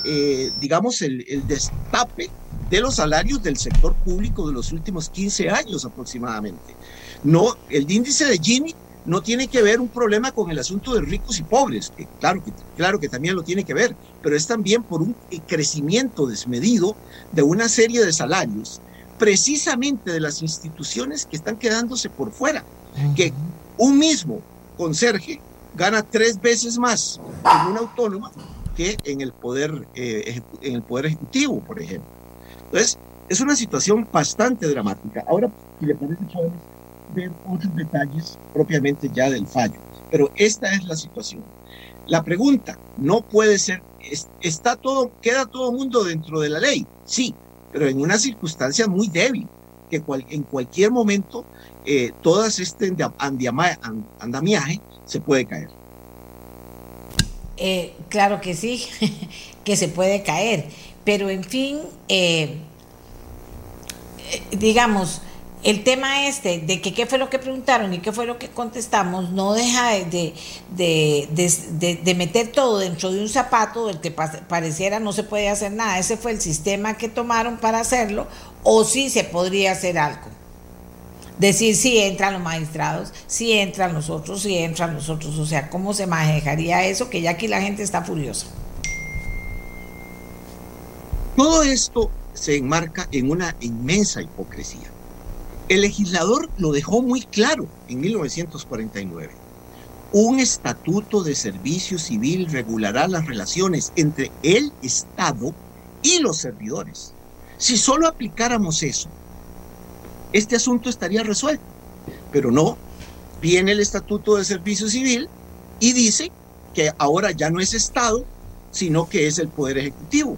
eh, digamos, el, el destape de los salarios del sector público de los últimos 15 años aproximadamente. No, el índice de Gini no tiene que ver un problema con el asunto de ricos y pobres, que claro, que claro que también lo tiene que ver, pero es también por un crecimiento desmedido de una serie de salarios, precisamente de las instituciones que están quedándose por fuera, que un mismo conserje gana tres veces más en una autónoma que en el poder, eh, en el poder ejecutivo, por ejemplo. Entonces, es una situación bastante dramática. Ahora, si le parece, podemos ver otros detalles propiamente ya del fallo. Pero esta es la situación. La pregunta no puede ser, está todo, queda todo el mundo dentro de la ley, sí, pero en una circunstancia muy débil, que en cualquier momento eh, todas este andamiaje se puede caer. Eh, claro que sí, que se puede caer, pero en fin, eh, digamos, el tema este de que qué fue lo que preguntaron y qué fue lo que contestamos no deja de, de, meter todo dentro de un zapato del que pareciera no se puede hacer nada. Ese fue el sistema que tomaron para hacerlo o sí se podría hacer algo. Decir si entran los magistrados, si entran los otros, si entran los otros. O sea, ¿cómo se manejaría eso? Que ya aquí la gente está furiosa. Todo esto se enmarca en una inmensa hipocresía. El legislador lo dejó muy claro en 1949. Un estatuto de servicio civil regulará las relaciones entre el Estado y los servidores. Si solo aplicáramos eso, este asunto estaría resuelto. Pero no, viene el estatuto de servicio civil y dice que ahora ya no es Estado, sino que es el Poder Ejecutivo.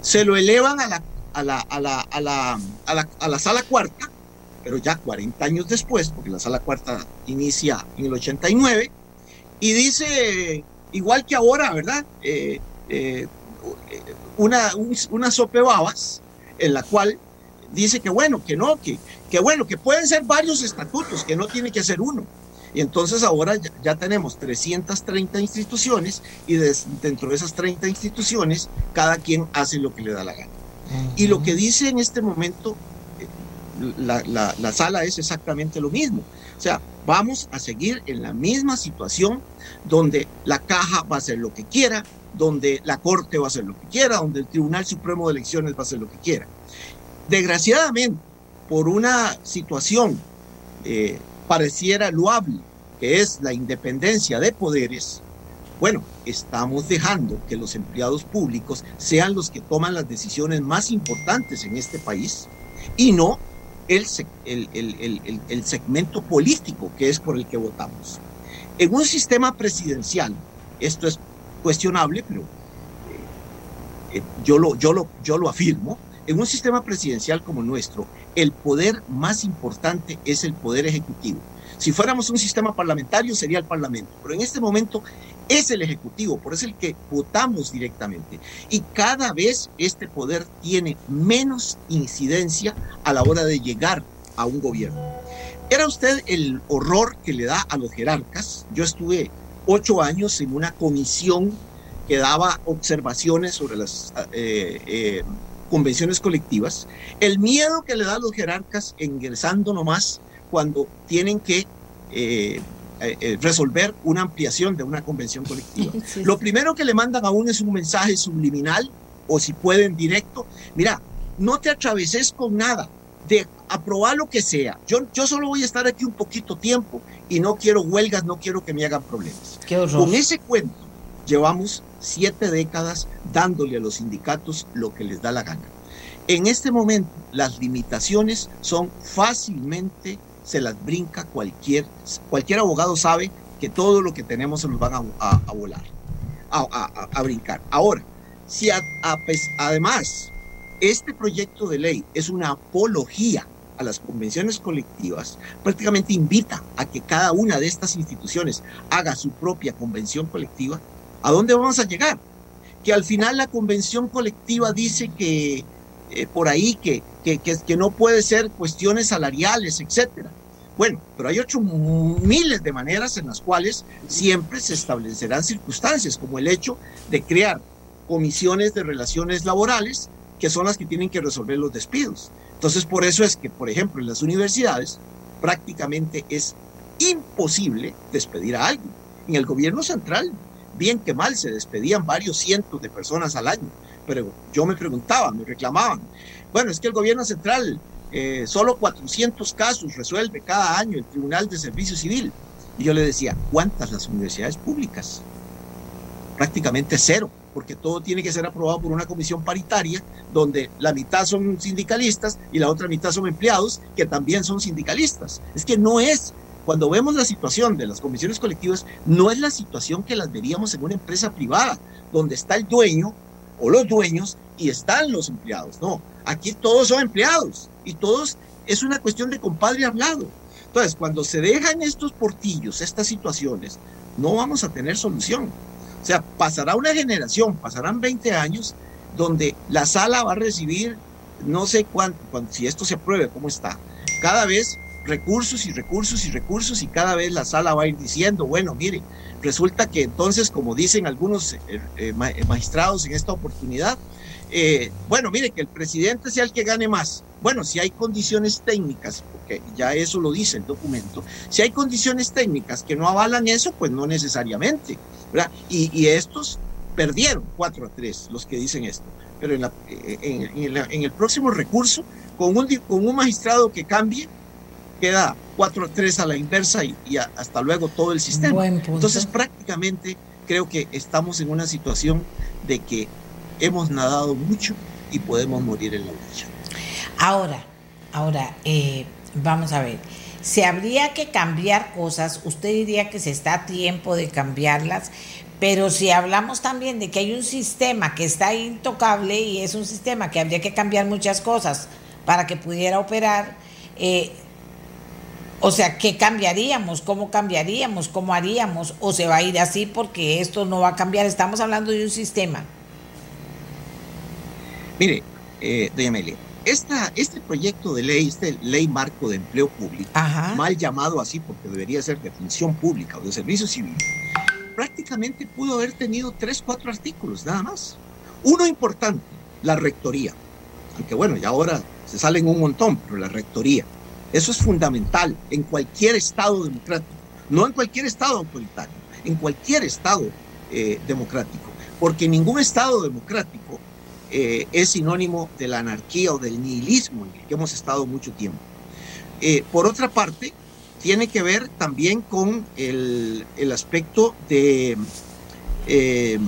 Se lo elevan a la, a la, a la, a la, a la, a la sala cuarta pero ya 40 años después, porque la sala cuarta inicia en el 89, y dice, igual que ahora, ¿verdad? Eh, eh, una, una sopebabas en la cual dice que bueno, que no, que, que bueno, que pueden ser varios estatutos, que no tiene que ser uno. Y entonces ahora ya, tenemos 330 instituciones y dentro de esas 30 instituciones cada quien hace lo que le da la gana. Y lo que dice en este momento la, sala es exactamente lo mismo. O sea, vamos a seguir en la misma situación donde la caja va a hacer lo que quiera, donde la Corte va a hacer lo que quiera, donde el Tribunal Supremo de Elecciones va a hacer lo que quiera. Desgraciadamente, por una situación eh, pareciera loable, que es la independencia de poderes, bueno, estamos dejando que los empleados públicos sean los que toman las decisiones más importantes en este país y no el, el, segmento político que es por el que votamos. En un sistema presidencial, esto es cuestionable, pero eh, eh, yo, lo, yo, lo, yo lo afirmo, en un sistema presidencial como nuestro, el poder más importante es el poder ejecutivo. Si fuéramos un sistema parlamentario sería el Parlamento, pero en este momento es el Ejecutivo, por eso es el que votamos directamente. Y cada vez este poder tiene menos incidencia a la hora de llegar a un gobierno. Era usted el horror que le da a los jerarcas. Yo estuve ocho años en una comisión que daba observaciones sobre las eh, eh, convenciones colectivas. El miedo que le da a los jerarcas ingresando nomás cuando tienen que eh, eh, eh, resolver una ampliación de una convención colectiva. Lo primero que le mandan a uno es un mensaje subliminal o si pueden directo, mira, no te atraveses con nada, de aprobar lo que sea. Yo, yo solo voy a estar aquí un poquito tiempo y no quiero huelgas, no quiero que me hagan problemas. Con ese cuento llevamos siete décadas dándole a los sindicatos lo que les da la gana. En este momento las limitaciones son fácilmente se las brinca cualquier, cualquier abogado sabe que todo lo que tenemos se nos van a, volar, a, brincar. Ahora, si además este proyecto de ley es una apología a las convenciones colectivas, prácticamente invita a que cada una de estas instituciones haga su propia convención colectiva, ¿a dónde vamos a llegar? Que al final la convención colectiva dice que eh, por ahí que, que, no puede ser cuestiones salariales, etcétera. Bueno, pero hay ocho miles de maneras en las cuales siempre se establecerán circunstancias, como el hecho de crear comisiones de relaciones laborales, que son las que tienen que resolver los despidos. Entonces, por eso es que, por ejemplo, en las universidades prácticamente es imposible despedir a alguien. En el gobierno central, bien que mal, se despedían varios cientos de personas al año. Pero yo me preguntaba, me reclamaban, bueno, es que el gobierno central eh, solo 400 casos resuelve cada año el Tribunal de Servicio Civil. Y yo le decía, ¿cuántas las universidades públicas? Prácticamente cero, porque todo tiene que ser aprobado por una comisión paritaria donde la mitad son sindicalistas y la otra mitad son empleados que también son sindicalistas. Es que no es, cuando vemos la situación de las comisiones colectivas, no es la situación que las veríamos en una empresa privada, donde está el dueño o los dueños y están los empleados. No, aquí todos son empleados y todos es una cuestión de compadre hablado. Entonces, cuando se dejan estos portillos, estas situaciones, no vamos a tener solución. O sea, pasará una generación, pasarán 20 años, donde la sala va a recibir, no sé cuánto, si esto se apruebe, cómo está, cada vez recursos y recursos y recursos y cada vez la sala va a ir diciendo, bueno, mire, resulta que entonces, como dicen algunos eh, eh, magistrados en esta oportunidad, eh, bueno, mire, que el presidente sea el que gane más. Bueno, si hay condiciones técnicas, porque ya eso lo dice el documento, si hay condiciones técnicas que no avalan eso, pues no necesariamente. Y, estos perdieron 4 a 3, los que dicen esto. Pero en, en, el próximo recurso, con un, con un magistrado que cambie, queda 4 a 3 a la inversa y, hasta luego todo el sistema. Entonces prácticamente creo que estamos en una situación de que hemos nadado mucho y podemos morir en la orilla. Ahora, ahora, eh, vamos a ver. Si habría que cambiar cosas, usted diría que se está a tiempo de cambiarlas, pero si hablamos también de que hay un sistema que está intocable y es un sistema que habría que cambiar muchas cosas para que pudiera operar, eh, o sea, ¿qué cambiaríamos? ¿Cómo cambiaríamos? ¿Cómo haríamos? ¿O se va a ir así porque esto no va a cambiar? Estamos hablando de un sistema. Mire, eh, doña Amelia, esta, este proyecto de ley, este ley marco de empleo público, mal llamado así porque debería ser de función pública o de servicio civil, prácticamente pudo haber tenido tres, cuatro artículos, nada más. Uno importante, la rectoría. Aunque bueno, ya ahora se salen un montón, pero la rectoría. Eso es fundamental en cualquier Estado democrático, no en cualquier Estado autoritario, en cualquier Estado eh, democrático, porque ningún Estado democrático eh, es sinónimo de la anarquía o del nihilismo en el que hemos estado mucho tiempo. Eh, por otra parte, tiene que ver también con el, aspecto de, eh,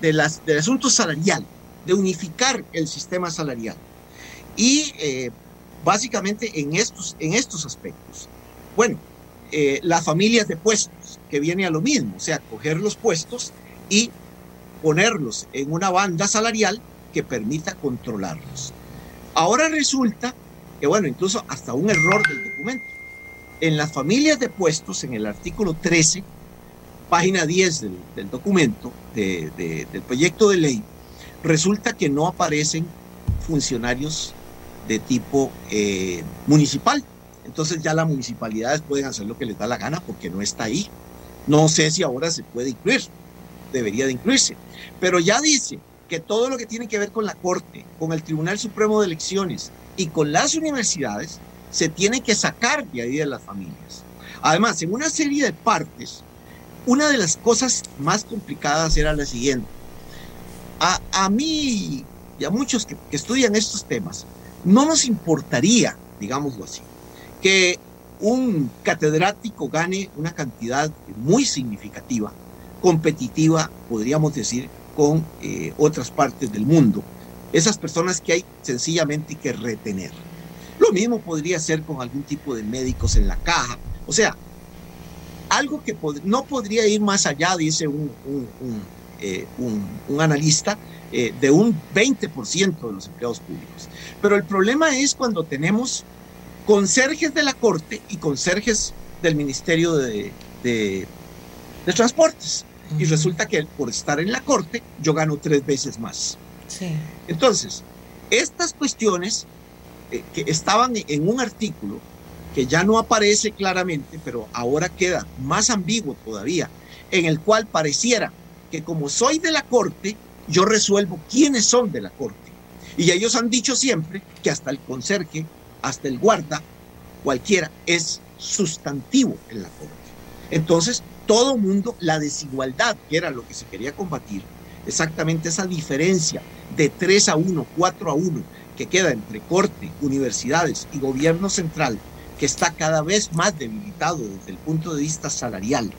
del asunto salarial, de unificar el sistema salarial. Y básicamente en estos, en estos aspectos. Bueno, las familias de puestos, que viene a lo mismo, o sea, coger los puestos y ponerlos en una banda salarial que permita controlarlos. Ahora resulta que, bueno, incluso hasta un error del documento. En las familias de puestos, en el artículo 13, página 10 del, documento, del proyecto de ley, resulta que no aparecen funcionarios de tipo eh, municipal. Entonces ya las municipalidades pueden hacer lo que les da la gana porque no está ahí. No sé si ahora se puede incluir, debería de incluirse. Pero ya dice que todo lo que tiene que ver con la Corte, con el Tribunal Supremo de Elecciones y con las universidades, se tiene que sacar de ahí de las familias. Además, en una serie de partes, una de las cosas más complicadas era la siguiente. A, a mí y a muchos que, que estudian estos temas, no nos importaría, digámoslo así, que un catedrático gane una cantidad muy significativa, competitiva, podríamos decir, con eh, otras partes del mundo. Esas personas que hay sencillamente que retener. Lo mismo podría ser con algún tipo de médicos en la caja. O sea, algo que no podría ir más allá, dice un, eh, analista, eh, de un 20% de los empleados públicos. Pero el problema es cuando tenemos conserjes de la Corte y conserjes del Ministerio de, de Transportes y resulta que por estar en la corte yo gano tres veces más. Entonces, estas cuestiones eh, que estaban en un artículo que ya no aparece claramente, pero ahora queda más ambiguo todavía, en el cual pareciera que como soy de la corte, yo resuelvo quiénes son de la corte. Y ellos han dicho siempre que hasta el conserje, hasta el guarda, cualquiera, es sustantivo en la corte. Entonces, todo mundo, la desigualdad, que era lo que se quería combatir, exactamente esa diferencia de 3 a 1, 4 a 1, que queda entre corte, universidades y gobierno central, que está cada vez más debilitado desde el punto de vista salarial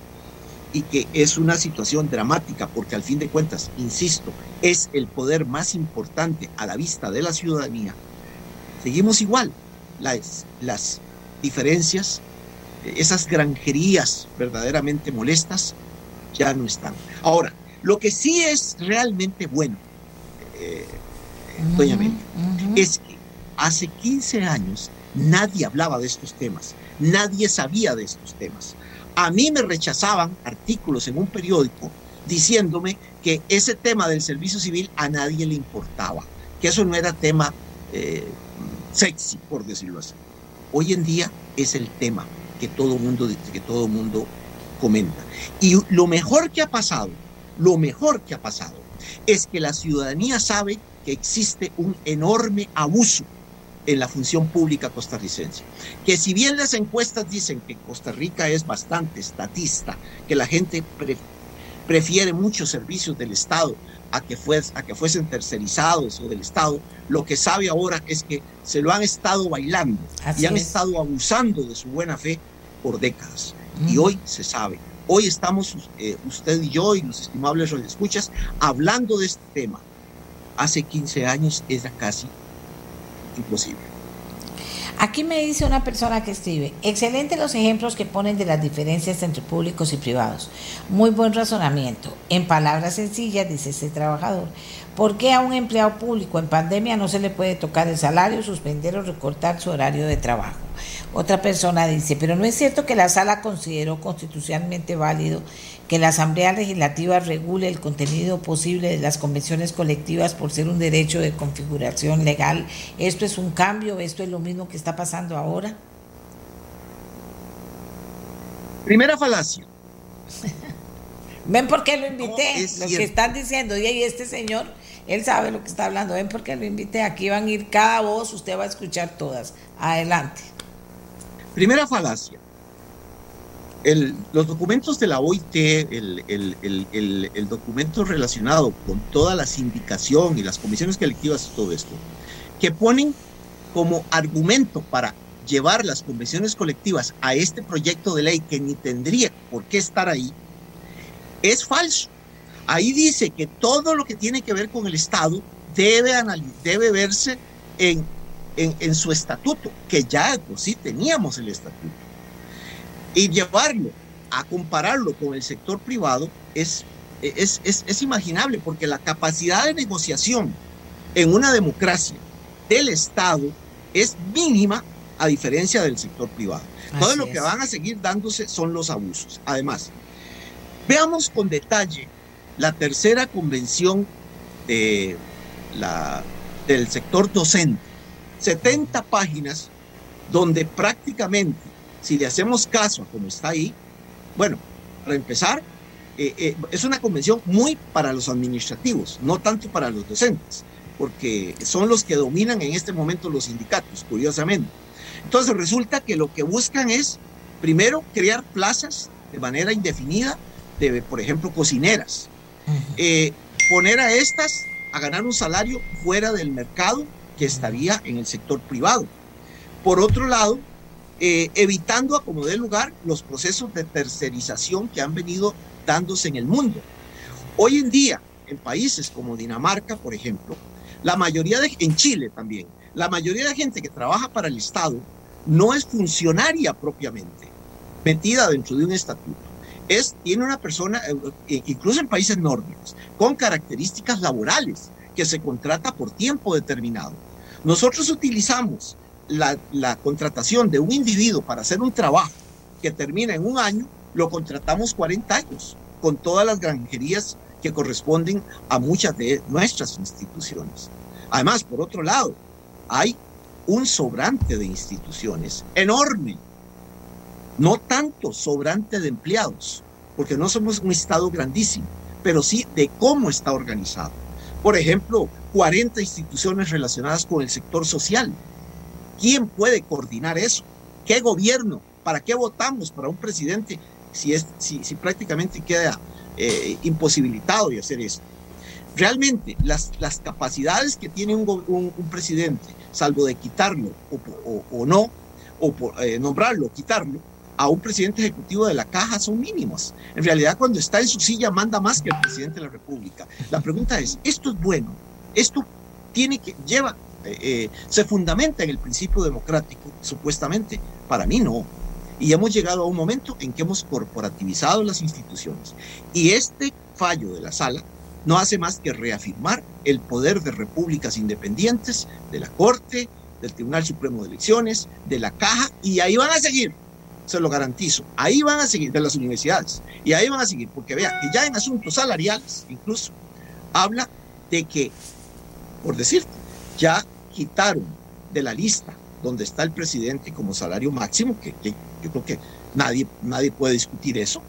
y que es una situación dramática porque al fin de cuentas, insisto, es el poder más importante a la vista de la ciudadanía, seguimos igual. Las, las diferencias, esas granjerías verdaderamente molestas, ya no están. Ahora, lo que sí es realmente bueno, eh, doña Amelia, es que hace 15 años nadie hablaba de estos temas, nadie sabía de estos temas. A mí me rechazaban artículos en un periódico diciéndome que ese tema del servicio civil a nadie le importaba, que eso no era tema eh, sexy, por decirlo así. Hoy en día es el tema que todo mundo que todo mundo comenta. Y lo mejor que ha pasado, lo mejor que ha pasado es que la ciudadanía sabe que existe un enorme abuso en la función pública costarricense. Que si bien las encuestas dicen que Costa Rica es bastante estatista, que la gente prefiere muchos servicios del Estado a que, a que fuesen tercerizados o del Estado, lo que sabe ahora es que se lo han estado bailando y han estado abusando de su buena fe por décadas. Y hoy se sabe. Hoy estamos, eh, usted y yo y los estimables escuchas hablando de este tema. Hace 15 años era casi imposible. Aquí me dice una persona que escribe, excelente los ejemplos que ponen de las diferencias entre públicos y privados. Muy buen razonamiento. En palabras sencillas, dice este trabajador, ¿por qué a un empleado público en pandemia no se le puede tocar el salario, suspender o recortar su horario de trabajo? Otra persona dice, pero no es cierto que la sala consideró constitucionalmente válido que la Asamblea Legislativa regule el contenido posible de las convenciones colectivas por ser un derecho de configuración legal. ¿Esto es un cambio? ¿Esto es lo mismo que está pasando ahora? Primera falacia. ¿Ven por qué lo invité? Los que están diciendo, y este señor, él sabe lo que está hablando. ¿Ven por qué lo invité? Aquí van a ir cada voz, usted va a escuchar todas. Adelante. Primera falacia los documentos de la OIT, el, documento relacionado con toda la sindicación y las comisiones colectivas y todo esto, que ponen como argumento para llevar las convenciones colectivas a este proyecto de ley que ni tendría por qué estar ahí, es falso. Ahí dice que todo lo que tiene que ver con el Estado debe, debe verse en, en, su estatuto, que ya pues sí teníamos el estatuto y llevarlo a compararlo con el sector privado es, es, es, imaginable, porque la capacidad de negociación en una democracia del Estado es mínima a diferencia del sector privado. Todo lo que van a seguir dándose son los abusos. Además, veamos con detalle la tercera convención de la, del sector docente. 70 páginas donde prácticamente si le hacemos caso a como está ahí, bueno, para empezar, eh, eh, es una convención muy para los administrativos, no tanto para los docentes, porque son los que dominan en este momento los sindicatos, curiosamente. Entonces resulta que lo que buscan es, primero, crear plazas de manera indefinida de, por ejemplo, cocineras. Eh, poner a estas a ganar un salario fuera del mercado que estaría en el sector privado. Por otro lado, eh, evitando a como dé lugar los procesos de tercerización que han venido dándose en el mundo. Hoy en día, en países como Dinamarca, por ejemplo, la mayoría de, en Chile también, la mayoría de gente que trabaja para el Estado no es funcionaria propiamente, metida dentro de un estatuto. Es, tiene una persona, eh, eh, incluso en países nórdicos, con características laborales, que se contrata por tiempo determinado. Nosotros utilizamos la, contratación de un individuo para hacer un trabajo que termina en un año, lo contratamos 40 años, con todas las granjerías que corresponden a muchas de nuestras instituciones. Además, por otro lado, hay un sobrante de instituciones enorme, no tanto sobrante de empleados, porque no somos un Estado grandísimo, pero sí de cómo está organizado. Por ejemplo, 40 instituciones relacionadas con el sector social. ¿Quién puede coordinar eso? ¿Qué gobierno? ¿Para qué votamos para un presidente si, es, si, si prácticamente queda eh, imposibilitado de hacer eso? Realmente, las, las capacidades que tiene un, presidente, salvo de quitarlo o, o, o no, o por, eh, nombrarlo, quitarlo, a un presidente ejecutivo de la caja son mínimos. En realidad, cuando está en su silla, manda más que el presidente de la República. La pregunta es, ¿esto es bueno? ¿Esto tiene que, lleva, eh, eh, se fundamenta en el principio democrático, supuestamente? Para mí no. Y hemos llegado a un momento en que hemos corporativizado las instituciones. Y este fallo de la sala no hace más que reafirmar el poder de repúblicas independientes, de la Corte, del Tribunal Supremo de Elecciones, de la Caja, y ahí van a seguir se lo garantizo. Ahí van a seguir, de las universidades, y ahí van a seguir, porque vean que ya en asuntos salariales, incluso, habla de que, por decirte, ya quitaron de la lista donde está el presidente como salario máximo, que, yo creo que nadie, nadie puede discutir eso,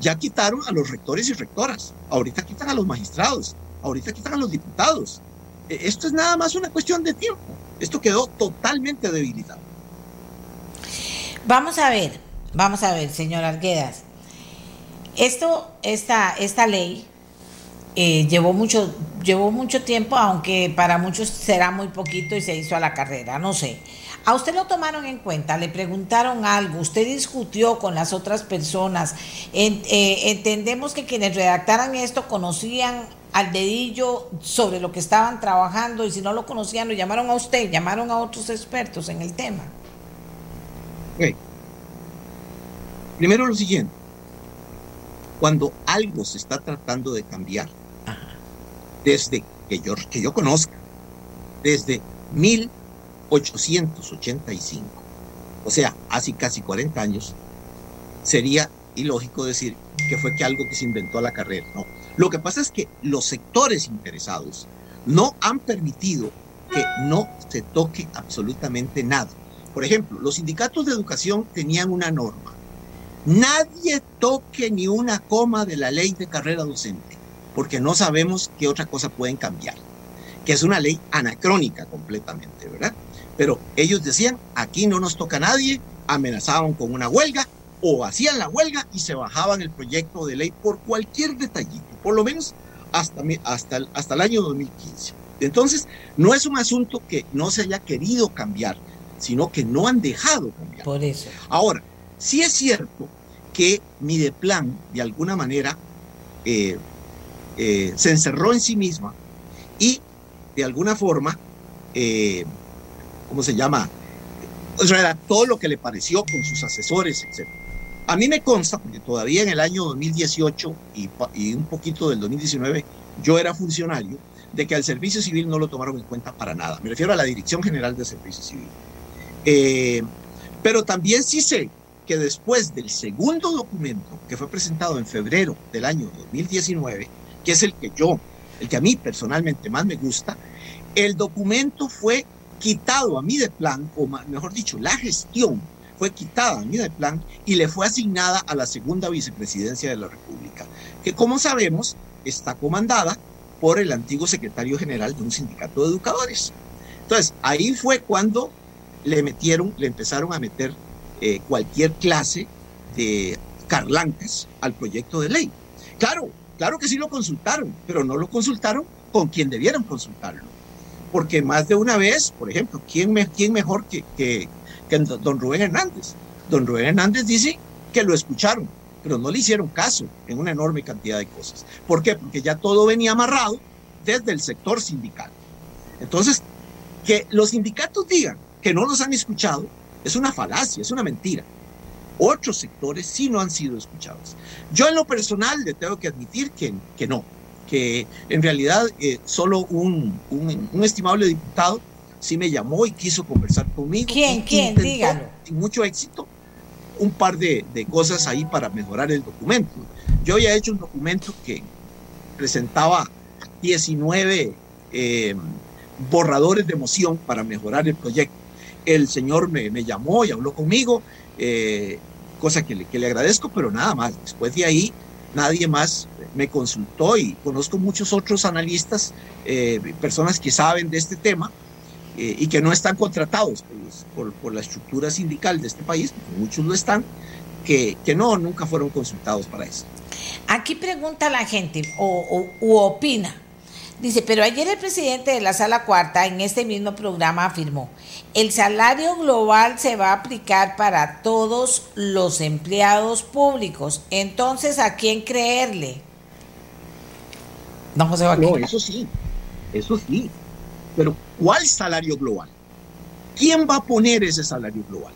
ya quitaron a los rectores y rectoras, ahorita quitan a los magistrados, ahorita quitan a los diputados. Esto es nada más una cuestión de tiempo. Esto quedó totalmente debilitado. Vamos a ver, vamos a ver, señor Arguedas. Esto, esta, esta ley eh, llevó, mucho, llevó mucho tiempo, aunque para muchos será muy poquito y se hizo a la carrera, no sé. ¿A usted lo tomaron en cuenta? ¿Le preguntaron algo? ¿Usted discutió con las otras personas? Eh, entendemos que quienes redactaran esto conocían al dedillo sobre lo que estaban trabajando y si no lo conocían lo llamaron a usted, llamaron a otros expertos en el tema. Okay. Primero lo siguiente, cuando algo se está tratando de cambiar. Desde que yo, que yo conozca, desde 1885, o sea, hace casi 40 años, sería ilógico decir que fue que algo que se inventó a la carrera. No. Lo que pasa es que los sectores interesados no han permitido que no se toque absolutamente nada. Por ejemplo, los sindicatos de educación tenían una norma. Nadie toque ni una coma de la ley de carrera docente, porque no sabemos qué otra cosa pueden cambiar, que es una ley anacrónica completamente, ¿verdad? Pero ellos decían, aquí no nos toca nadie, amenazaban con una huelga o hacían la huelga y se bajaban el proyecto de ley por cualquier detallito, por lo menos hasta, hasta, hasta el año 2015. Entonces, no es un asunto que no se haya querido cambiar, sino que no han dejado cambiar. Por eso. Ahora, sí es cierto que Mideplan, de alguna manera, eh, eh, se encerró en sí misma y, de alguna forma, eh, ¿cómo se llama? Redactó lo que le pareció con sus asesores, etc. A mí me consta, porque todavía en el año 2018 y, y un poquito del 2019 yo era funcionario, de que al servicio civil no lo tomaron en cuenta para nada. Me refiero a la Dirección General de Servicio Civil. Eh, pero también sí sé que después del segundo documento que fue presentado en febrero del año 2019, que es el que yo, el que a mí personalmente más me gusta, el documento fue quitado a mí de plan, o mejor dicho, la gestión fue quitada a mí de plan y le fue asignada a la segunda vicepresidencia de la República, que como sabemos está comandada por el antiguo secretario general de un sindicato de educadores. Entonces, ahí fue cuando le metieron, le empezaron a meter eh, cualquier clase de carlancas al proyecto de ley. Claro, claro que sí lo consultaron, pero no lo consultaron con quien debieron consultarlo. Porque más de una vez, por ejemplo, ¿quién, me, quién mejor que, que don Rubén Hernández? Don Rubén Hernández dice que lo escucharon, pero no le hicieron caso en una enorme cantidad de cosas. ¿Por qué? Porque ya todo venía amarrado desde el sector sindical. Entonces, que los sindicatos digan que no los han escuchado es una falacia, es una mentira. Otros sectores sí no han sido escuchados. Yo en lo personal le tengo que admitir que, que no, que en realidad eh, solo un, un, un, estimable diputado sí me llamó y quiso conversar conmigo. ¿Quién? ¿Quién? Dígalo. Sin mucho éxito, un par de, de, cosas ahí para mejorar el documento. Yo ya he hecho un documento que presentaba 19 eh, borradores de moción para mejorar el proyecto el señor me, me llamó y habló conmigo, eh, cosa que le, que le, agradezco, pero nada más. Después de ahí nadie más me consultó y conozco muchos otros analistas, eh, personas que saben de este tema eh, y que no están contratados por, por, la estructura sindical de este país, muchos lo están, que, que, no, nunca fueron consultados para eso. Aquí pregunta la gente o, o opina. Dice, pero ayer el presidente de la Sala Cuarta en este mismo programa afirmó, el salario global se va a aplicar para todos los empleados públicos. Entonces, ¿a quién creerle? No, José No, eso sí, eso sí. Pero ¿cuál salario global? ¿Quién va a poner ese salario global?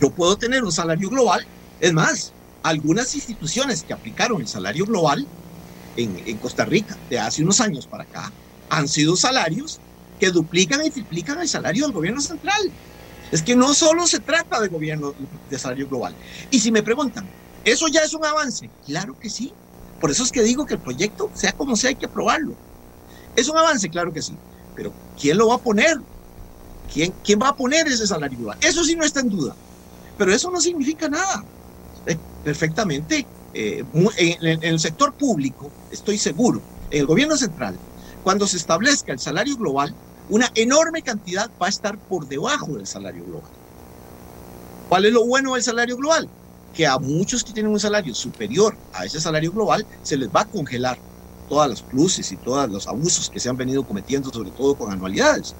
Yo puedo tener un salario global. Es más, algunas instituciones que aplicaron el salario global en, en Costa Rica de hace unos años para acá han sido salarios que duplican y triplican el salario del gobierno central. Es que no solo se trata de gobierno de salario global. Y si me preguntan, ¿eso ya es un avance? Claro que sí. Por eso es que digo que el proyecto, sea como sea, hay que aprobarlo. ¿Es un avance? Claro que sí. Pero ¿quién lo va a poner? ¿Quién, quién va a poner ese salario global? Eso sí no está en duda. Pero eso no significa nada. Eh, perfectamente, eh, en, en el sector público, estoy seguro, en el gobierno central, cuando se establezca el salario global, una enorme cantidad va a estar por debajo del salario global. ¿Cuál es lo bueno del salario global? Que a muchos que tienen un salario superior a ese salario global se les va a congelar todas los pluses y todos los abusos que se han venido cometiendo, sobre todo con anualidades.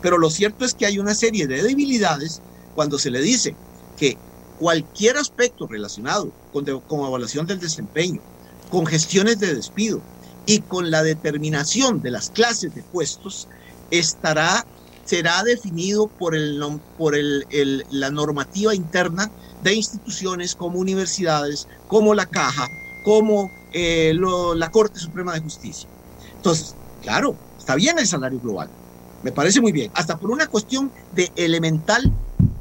Pero lo cierto es que hay una serie de debilidades cuando se le dice que cualquier aspecto relacionado con, con evaluación del desempeño, con gestiones de despido y con la determinación de las clases de puestos estará, será definido por, el, por el, la normativa interna de instituciones como universidades, como la Caja, como eh, la Corte Suprema de Justicia. Entonces, claro, está bien el salario global, me parece muy bien, hasta por una cuestión de elemental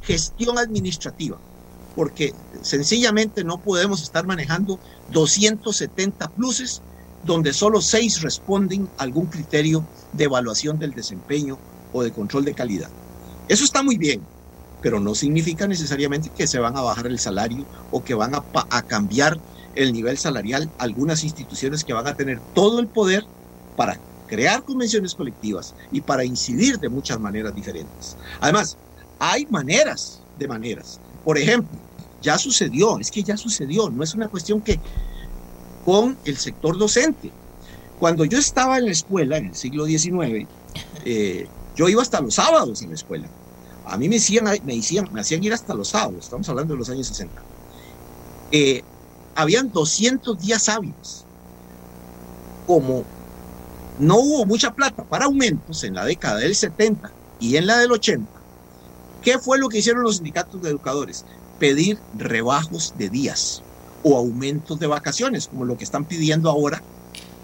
gestión administrativa, porque sencillamente no podemos estar manejando 270 pluses donde solo seis responden a algún criterio de evaluación del desempeño o de control de calidad. Eso está muy bien, pero no significa necesariamente que se van a bajar el salario o que van a, a cambiar el nivel salarial algunas instituciones que van a tener todo el poder para crear convenciones colectivas y para incidir de muchas maneras diferentes. Además, hay maneras de maneras. Por ejemplo, ya sucedió, es que ya sucedió, no es una cuestión que con el sector docente. Cuando yo estaba en la escuela en el siglo XIX, eh, yo iba hasta los sábados en la escuela. A mí me, hacían, me, hacían, me hacían ir hasta los sábados, estamos hablando de los años 60. Eh, habían 200 días hábiles. Como no hubo mucha plata para aumentos en la década del 70 y en la del 80, ¿qué fue lo que hicieron los sindicatos de educadores? Pedir rebajos de días o aumentos de vacaciones, como lo que están pidiendo ahora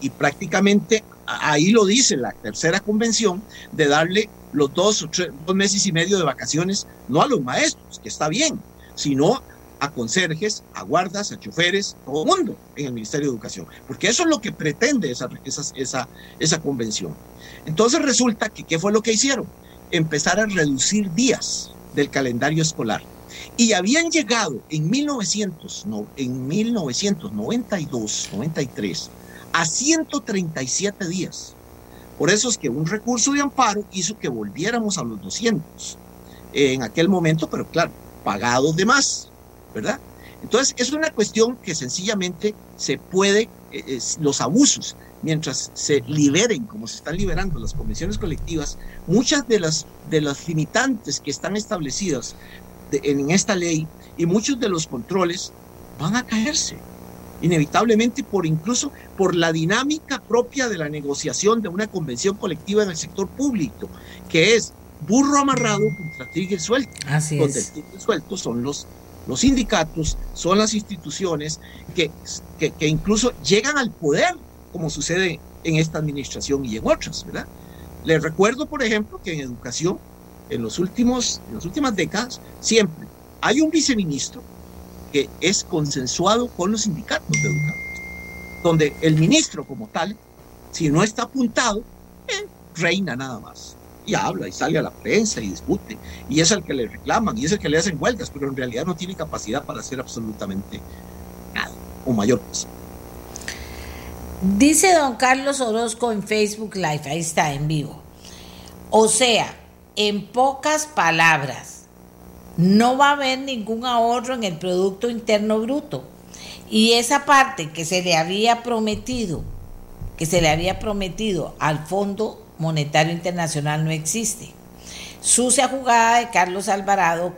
y prácticamente ahí lo dice la tercera convención de darle los dos meses y medio de vacaciones, no a los maestros, que está bien, sino a conserjes, a guardas, a choferes, todo el mundo en el Ministerio de Educación, porque eso es lo que pretende esa, esa, esa, esa convención. Entonces resulta que, ¿qué fue lo que hicieron? Empezar a reducir días del calendario escolar. Y habían llegado en, 1900, no, en 1992, 93, a 137 días. Por eso es que un recurso de amparo hizo que volviéramos a los 200 en aquel momento, pero claro, pagados de más, ¿verdad? Entonces, es una cuestión que sencillamente se puede, eh, los abusos, mientras se liberen, como se están liberando las convenciones colectivas, muchas de las, de las limitantes que están establecidas en esta ley y muchos de los controles van a caerse inevitablemente por incluso por la dinámica propia de la negociación de una convención colectiva en el sector público, que es burro amarrado contra tigre suelto. Así donde el tigre suelto son los, los sindicatos, son las instituciones que, que, que, incluso llegan al poder, como sucede en esta administración y en otras, ¿verdad? Les recuerdo, por ejemplo, que en educación, en, los últimos, en las últimas décadas, siempre hay un viceministro que es consensuado con los sindicatos de educadores, donde el ministro como tal, si no está apuntado, eh, reina nada más. Y habla y sale a la prensa y discute. Y es el que le reclaman y es el que le hacen huelgas, pero en realidad no tiene capacidad para hacer absolutamente nada. o mayor peso. Dice don Carlos Orozco en Facebook Live, ahí está en vivo. O sea, en pocas palabras, no va a haber ningún ahorro en el Producto Interno Bruto. Y esa parte que se le había prometido, que se le había prometido al Fondo Monetario Internacional no existe. Sucia jugada de Carlos Alvarado,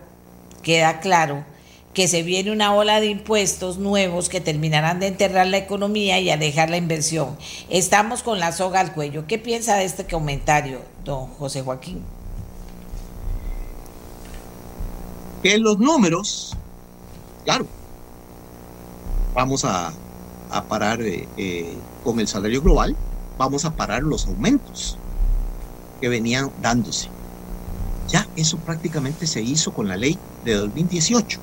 queda claro que se viene una ola de impuestos nuevos que terminarán de enterrar la economía y alejar la inversión. Estamos con la soga al cuello. ¿Qué piensa de este comentario, don José Joaquín? Que los números, claro, vamos a, parar eh, eh, con el salario global, vamos a parar los aumentos que venían dándose. Ya eso prácticamente se hizo con la ley de 2018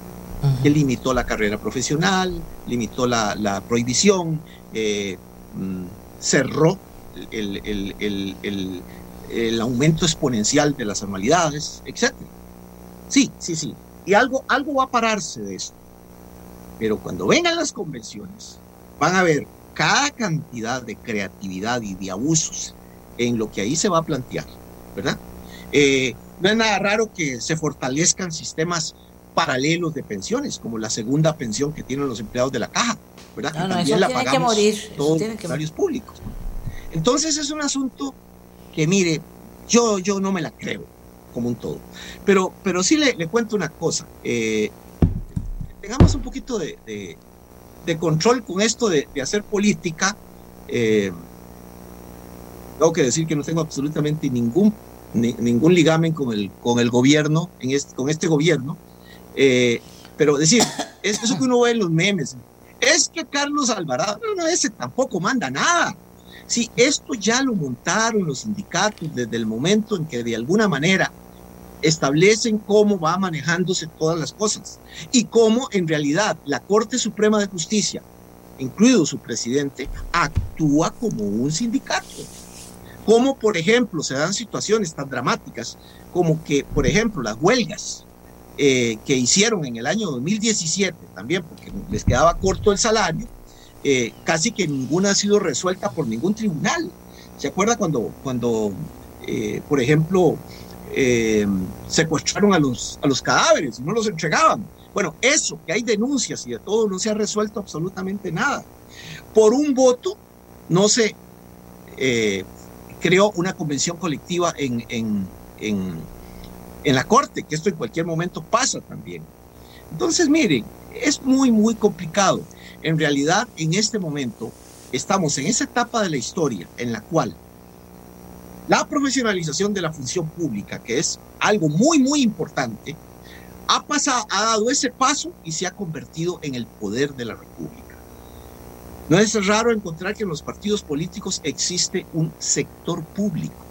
que limitó la carrera profesional, limitó la, prohibición, eh, mm, cerró el, aumento exponencial de las anualidades, etc. Sí, sí, sí. Y algo, algo va a pararse de esto. Pero cuando vengan las convenciones, van a ver cada cantidad de creatividad y de abusos en lo que ahí se va a plantear, ¿verdad? Eh, no es nada raro que se fortalezcan sistemas paralelos de pensiones, como la segunda pensión que tienen los empleados de la caja, ¿verdad? No, no, eso tiene que morir. Todos públicos. Entonces es un asunto que, mire, yo, yo no me la creo como un todo. Pero, pero sí le, cuento una cosa. Eh, tengamos un poquito de, control con esto de, hacer política. Eh, tengo que decir que no tengo absolutamente ningún, ningún ligamen con el, con el gobierno, este, con este gobierno. Eh, pero decir, es eso que uno ve en los memes, es que Carlos Alvarado, no, ese tampoco manda nada. Si esto ya lo montaron los sindicatos desde el momento en que de alguna manera establecen cómo va manejándose todas las cosas y cómo en realidad la Corte Suprema de Justicia, incluido su presidente, actúa como un sindicato. Como por ejemplo se dan situaciones tan dramáticas como que, por ejemplo, las huelgas eh, que hicieron en el año 2017, también porque les quedaba corto el salario, eh, casi que ninguna ha sido resuelta por ningún tribunal. ¿Se acuerda cuando, cuando eh, por ejemplo, secuestraron a los, a los cadáveres no los entregaban? Bueno, eso, que hay denuncias y de todo, no se ha resuelto absolutamente nada. Por un voto no se creó una convención colectiva en, en, en en la corte, que esto en cualquier momento pasa también. Entonces, miren, es muy, muy complicado. En realidad, en este momento, estamos en esa etapa de la historia en la cual la profesionalización de la función pública, que es algo muy, muy importante, ha, pasado, ha dado ese paso y se ha convertido en el poder de la República. No es raro encontrar que en los partidos políticos existe un sector público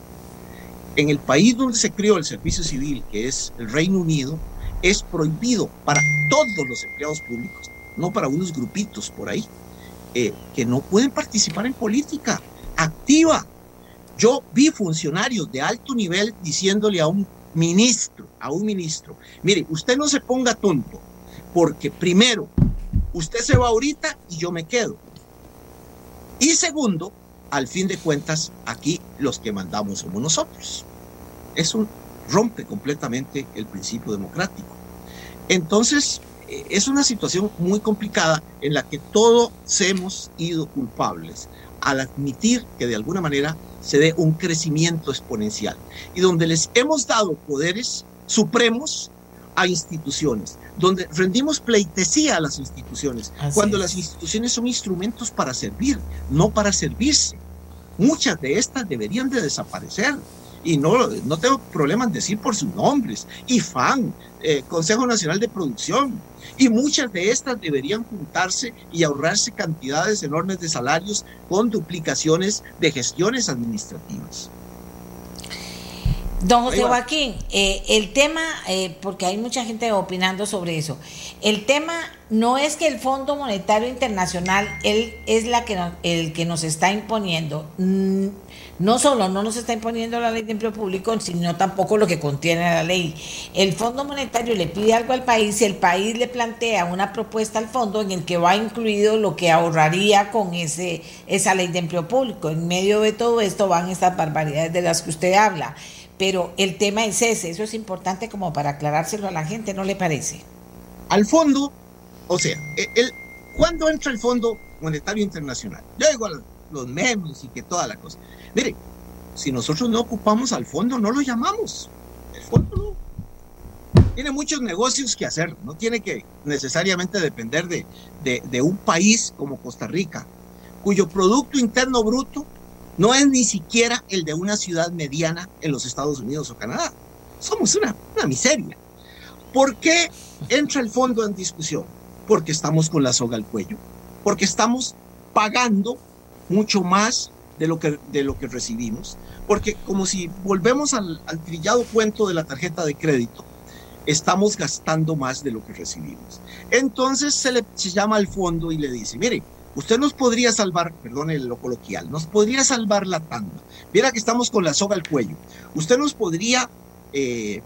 en el país donde se creó el servicio civil, que es el Reino Unido, es prohibido para todos los empleados públicos, no para unos grupitos por ahí, eh, que no pueden participar en política activa. Yo vi funcionarios de alto nivel diciéndole a un ministro, a un ministro, mire, usted no se ponga tonto, porque primero, usted se va ahorita y yo me quedo. Y segundo, al fin de cuentas, aquí los que mandamos somos nosotros. Eso rompe completamente el principio democrático. Entonces, eh, es una situación muy complicada en la que todos hemos ido culpables al admitir que de alguna manera se dé un crecimiento exponencial y donde les hemos dado poderes supremos a instituciones, donde rendimos pleitesía a las instituciones, cuando las instituciones son instrumentos para servir, no para servirse. Muchas de estas deberían de desaparecer. Y no, no tengo problema en decir por sus nombres. IFAN, eh, Consejo Nacional de Producción. Y muchas de estas deberían juntarse y ahorrarse cantidades enormes de salarios con duplicaciones de gestiones administrativas. Don José Joaquín, eh, el tema, eh, porque hay mucha gente opinando sobre eso, el tema no es que el Fondo Monetario Internacional él es la que el que nos está imponiendo, mm, no solo no nos está imponiendo la ley de empleo público, sino tampoco lo que contiene la ley. El Fondo Monetario le pide algo al país y el país le plantea una propuesta al fondo en el que va incluido lo que ahorraría con ese esa ley de empleo público. En medio de todo esto van estas barbaridades de las que usted habla. Pero el tema es ese, eso es importante como para aclarárselo a la gente, ¿no le parece? Al fondo, o sea, e, el, ¿cuándo entra el Fondo Monetario Internacional? Yo digo los memes y que toda la cosa. Mire, si nosotros no ocupamos al fondo, no lo llamamos. El fondo no. Tiene muchos negocios que hacer, no tiene que necesariamente depender de, de, de un país como Costa Rica, cuyo Producto Interno Bruto no es ni siquiera el de una ciudad mediana en los Estados Unidos o Canadá. Somos una, una miseria. ¿Por qué entra el fondo en discusión? Porque estamos con la soga al cuello, porque estamos pagando mucho más de lo que, de lo que recibimos, porque como si volvemos al, al trillado cuento de la tarjeta de crédito, estamos gastando más de lo que recibimos. Entonces se le llama al fondo y le dice, mire, Usted nos podría salvar, perdone lo coloquial, nos podría salvar la tanda. Viera que estamos con la soga al cuello. Usted nos podría eh,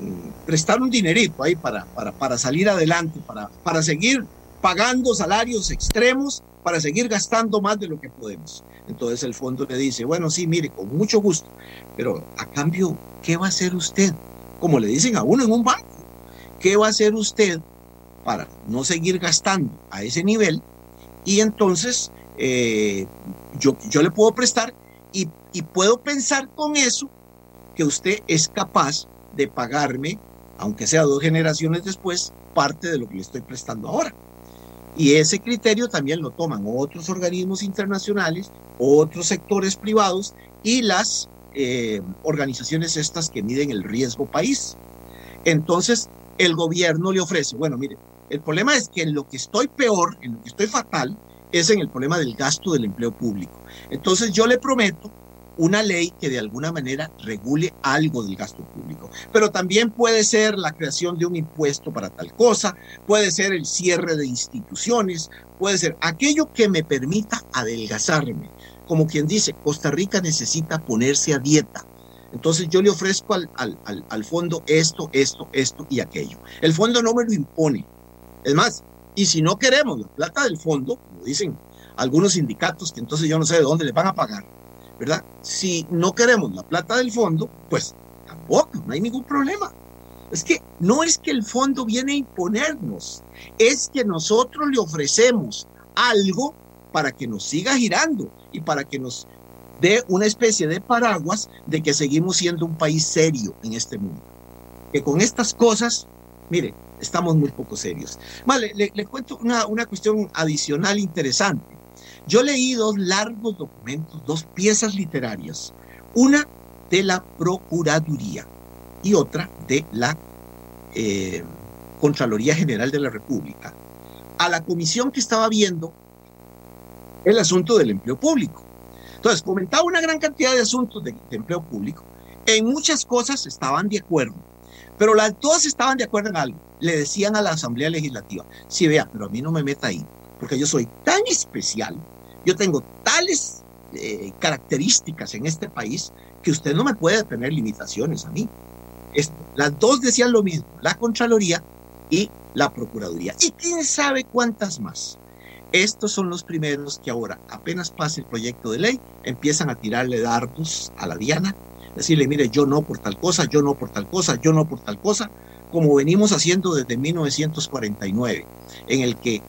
mm, prestar un dinerito ahí para, para, para salir adelante, para, para seguir pagando salarios extremos, para seguir gastando más de lo que podemos. Entonces el fondo le dice, bueno, sí, mire, con mucho gusto, pero a cambio, ¿qué va a hacer usted? Como le dicen a uno en un banco, ¿qué va a hacer usted para no seguir gastando a ese nivel y entonces eh, yo, yo le puedo prestar y, puedo pensar con eso que usted es capaz de pagarme, aunque sea dos generaciones después, parte de lo que le estoy prestando ahora. Y ese criterio también lo toman otros organismos internacionales, otros sectores privados y las eh, organizaciones estas que miden el riesgo país. Entonces, el gobierno le ofrece, bueno, mire, el problema es que en lo que estoy peor, en lo que estoy fatal, es en el problema del gasto del empleo público. Entonces yo le prometo una ley que de alguna manera regule algo del gasto público. Pero también puede ser la creación de un impuesto para tal cosa, puede ser el cierre de instituciones, puede ser aquello que me permita adelgazarme. Como quien dice, Costa Rica necesita ponerse a dieta. Entonces yo le ofrezco al, al, al, fondo esto, esto, esto y aquello. El fondo no me lo impone, es más, y si no queremos la plata del fondo, como dicen algunos sindicatos, que entonces yo no sé de dónde le van a pagar, ¿verdad? Si no queremos la plata del fondo, pues tampoco, no hay ningún problema. Es que no es que el fondo viene a imponernos, es que nosotros le ofrecemos algo para que nos siga girando y para que nos dé una especie de paraguas de que seguimos siendo un país serio en este mundo. Que con estas cosas, mire, estamos muy poco serios. Vale, le, le cuento una, una cuestión adicional interesante. Yo leí dos largos documentos, dos piezas literarias, una de la Procuraduría y otra de la eh, Contraloría General de la República, a la comisión que estaba viendo el asunto del empleo público. Entonces, comentaba una gran cantidad de asuntos de, de empleo público. En muchas cosas estaban de acuerdo, pero las dos estaban de acuerdo en algo. Le decían a la Asamblea Legislativa, sí, vea, pero a mí no me meta ahí, porque yo soy tan especial, yo tengo tales eh, características en este país que usted no me puede tener limitaciones a mí. Esto, las dos decían lo mismo, la Contraloría y la Procuraduría. Y quién sabe cuántas más. Estos son los primeros que ahora, apenas pase el proyecto de ley, empiezan a tirarle dardos a la Diana decirle, mire, yo no por tal cosa, yo no por tal cosa, yo no por tal cosa, como venimos haciendo desde 1949, en el que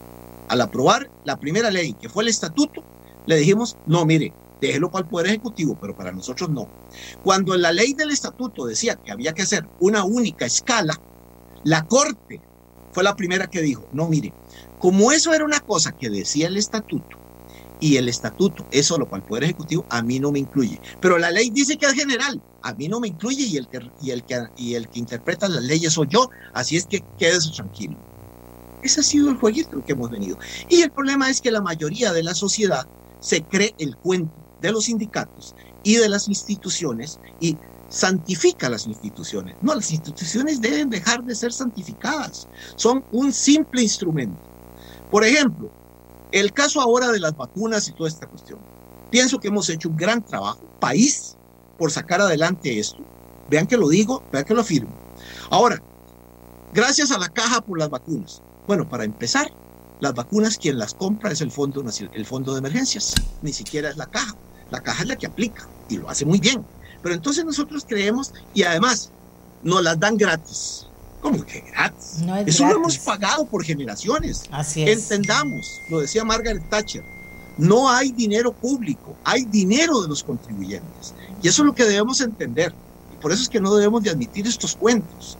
al aprobar la primera ley, que fue el estatuto, le dijimos, no, mire, déjelo para el Poder Ejecutivo, pero para nosotros no. Cuando la ley del estatuto decía que había que hacer una única escala, la Corte fue la primera que dijo, no, mire, como eso era una cosa que decía el estatuto, y el estatuto es solo para el Poder Ejecutivo, a mí no me incluye. Pero la ley dice que es general, a mí no me incluye y el que, y el que, y el que interpreta las leyes soy yo, así es que quédese tranquilo. Ese ha sido el jueguito que hemos venido. Y el problema es que la mayoría de la sociedad se cree el cuento de los sindicatos y de las instituciones y santifica las instituciones. No, las instituciones deben dejar de ser santificadas. Son un simple instrumento. Por ejemplo, el caso ahora de las vacunas y toda esta cuestión. Pienso que hemos hecho un gran trabajo, país, por sacar adelante esto. Vean que lo digo, vean que lo afirmo. Ahora, gracias a la caja por las vacunas. Bueno, para empezar, las vacunas quien las compra es el fondo, el fondo de emergencias, ni siquiera es la caja. La caja es la que aplica y lo hace muy bien. Pero entonces nosotros creemos y además nos las dan gratis. ¿Cómo que gratis? No es Eso lo gratis. hemos pagado por generaciones. Así es. Entendamos, lo decía Margaret Thatcher, no hay dinero público, hay dinero de los contribuyentes. Y eso es lo que debemos entender. Y por eso es que no debemos de admitir estos cuentos.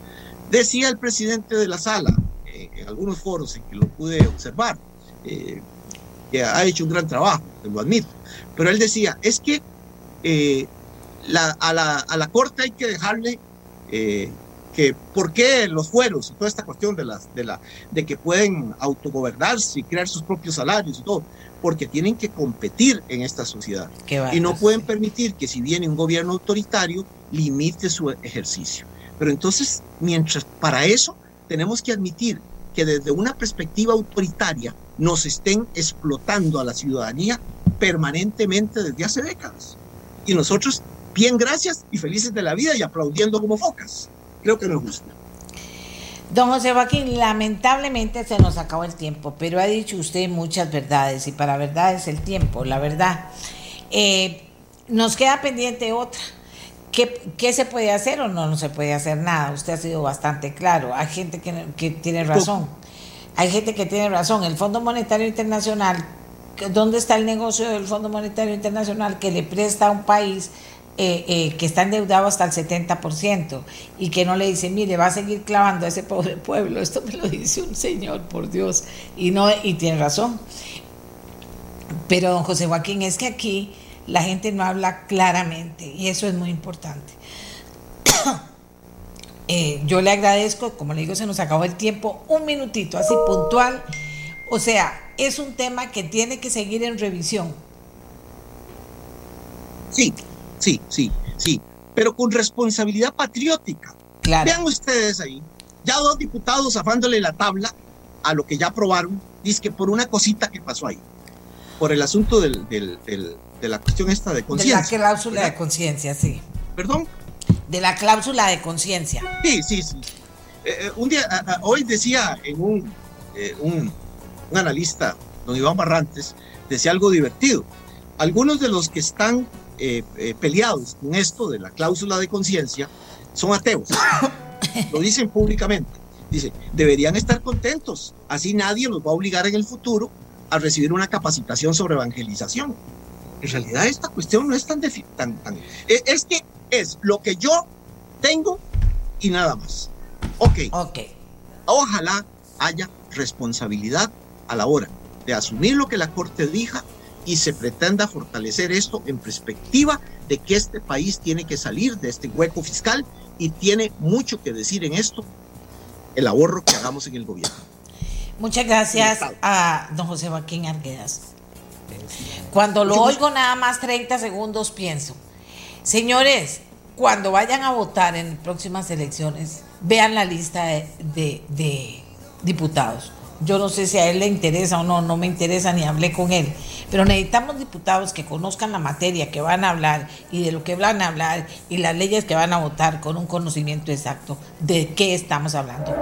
Decía el presidente de la sala, eh, en algunos foros en que lo pude observar, eh, que ha hecho un gran trabajo, lo admito, pero él decía, es que eh, la- a, la, a la Corte hay que dejarle que por qué los fueros y toda esta cuestión de, las, de, la, de que pueden autogobernarse y crear sus propios salarios y todo, porque tienen que competir en esta sociedad y no pueden permitir que si viene un gobierno autoritario limite su ejercicio. Pero entonces, mientras para eso tenemos que admitir que desde una perspectiva autoritaria nos estén explotando a la ciudadanía permanentemente desde hace décadas. Y nosotros, bien gracias y felices de la vida y aplaudiendo como focas. Creo que nos gusta. Don José Joaquín, lamentablemente se nos acabó el tiempo, pero ha dicho usted muchas verdades y para verdades el tiempo, la verdad. Eh, nos queda pendiente otra. ¿Qué, ¿Qué se puede hacer o no? No se puede hacer nada. Usted ha sido bastante claro. Hay gente que, que tiene razón. Hay gente que tiene razón. El Fondo Monetario Internacional, ¿dónde está el negocio del Fondo Monetario Internacional que le presta a un país eh, eh, que está endeudado hasta el 70% y que no le dice, mire, va a seguir clavando a ese pobre pueblo? Esto me lo dice un señor, por Dios. Y, no, y tiene razón. Pero, don José Joaquín, es que aquí la gente no habla claramente y eso es muy importante. Eh, yo le agradezco, como le digo, se nos acabó el tiempo, un minutito, así puntual. O sea, es un tema que tiene que seguir en revisión. Sí, sí, sí, sí, pero con responsabilidad patriótica. Claro. Vean ustedes ahí, ya dos diputados afándole la tabla a lo que ya aprobaron, dice que por una cosita que pasó ahí, por el asunto del, del- del- de la cuestión esta de De la conciencia. cláusula de conciencia, sí. Perdón, De la cláusula de conciencia. sí, sí, sí. Eh, eh, un día, a- a- hoy decía en un, eh, un, un analista, don Iván Barrantes, decía algo divertido. Algunos de los que están eh, eh, peleados con esto de la cláusula de conciencia son ateos. Lo dicen públicamente. Dice, deberían estar contentos. Así nadie los va a obligar en el futuro a recibir una capacitación sobre evangelización. En realidad esta cuestión no es tan... tan, tan eh, es que es lo que yo tengo y nada más. Ok, Ok. ojalá haya responsabilidad a la hora de asumir lo que la Corte diga y se pretenda fortalecer esto en perspectiva de que este país tiene que salir de este hueco fiscal y tiene mucho que decir en esto el ahorro que hagamos en el gobierno. Muchas gracias a don José Joaquín Arguedas. Cuando lo oigo nada más 30 segundos pienso, señores, cuando vayan a votar en próximas elecciones, vean la lista de, de- de diputados. Yo no sé si a él le interesa o no, no me interesa ni hablé con él, pero necesitamos diputados que conozcan la materia que van a hablar y de lo que van a hablar y las leyes que van a votar con un conocimiento exacto de qué estamos hablando.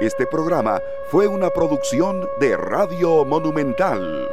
Este programa fue una producción de Radio Monumental.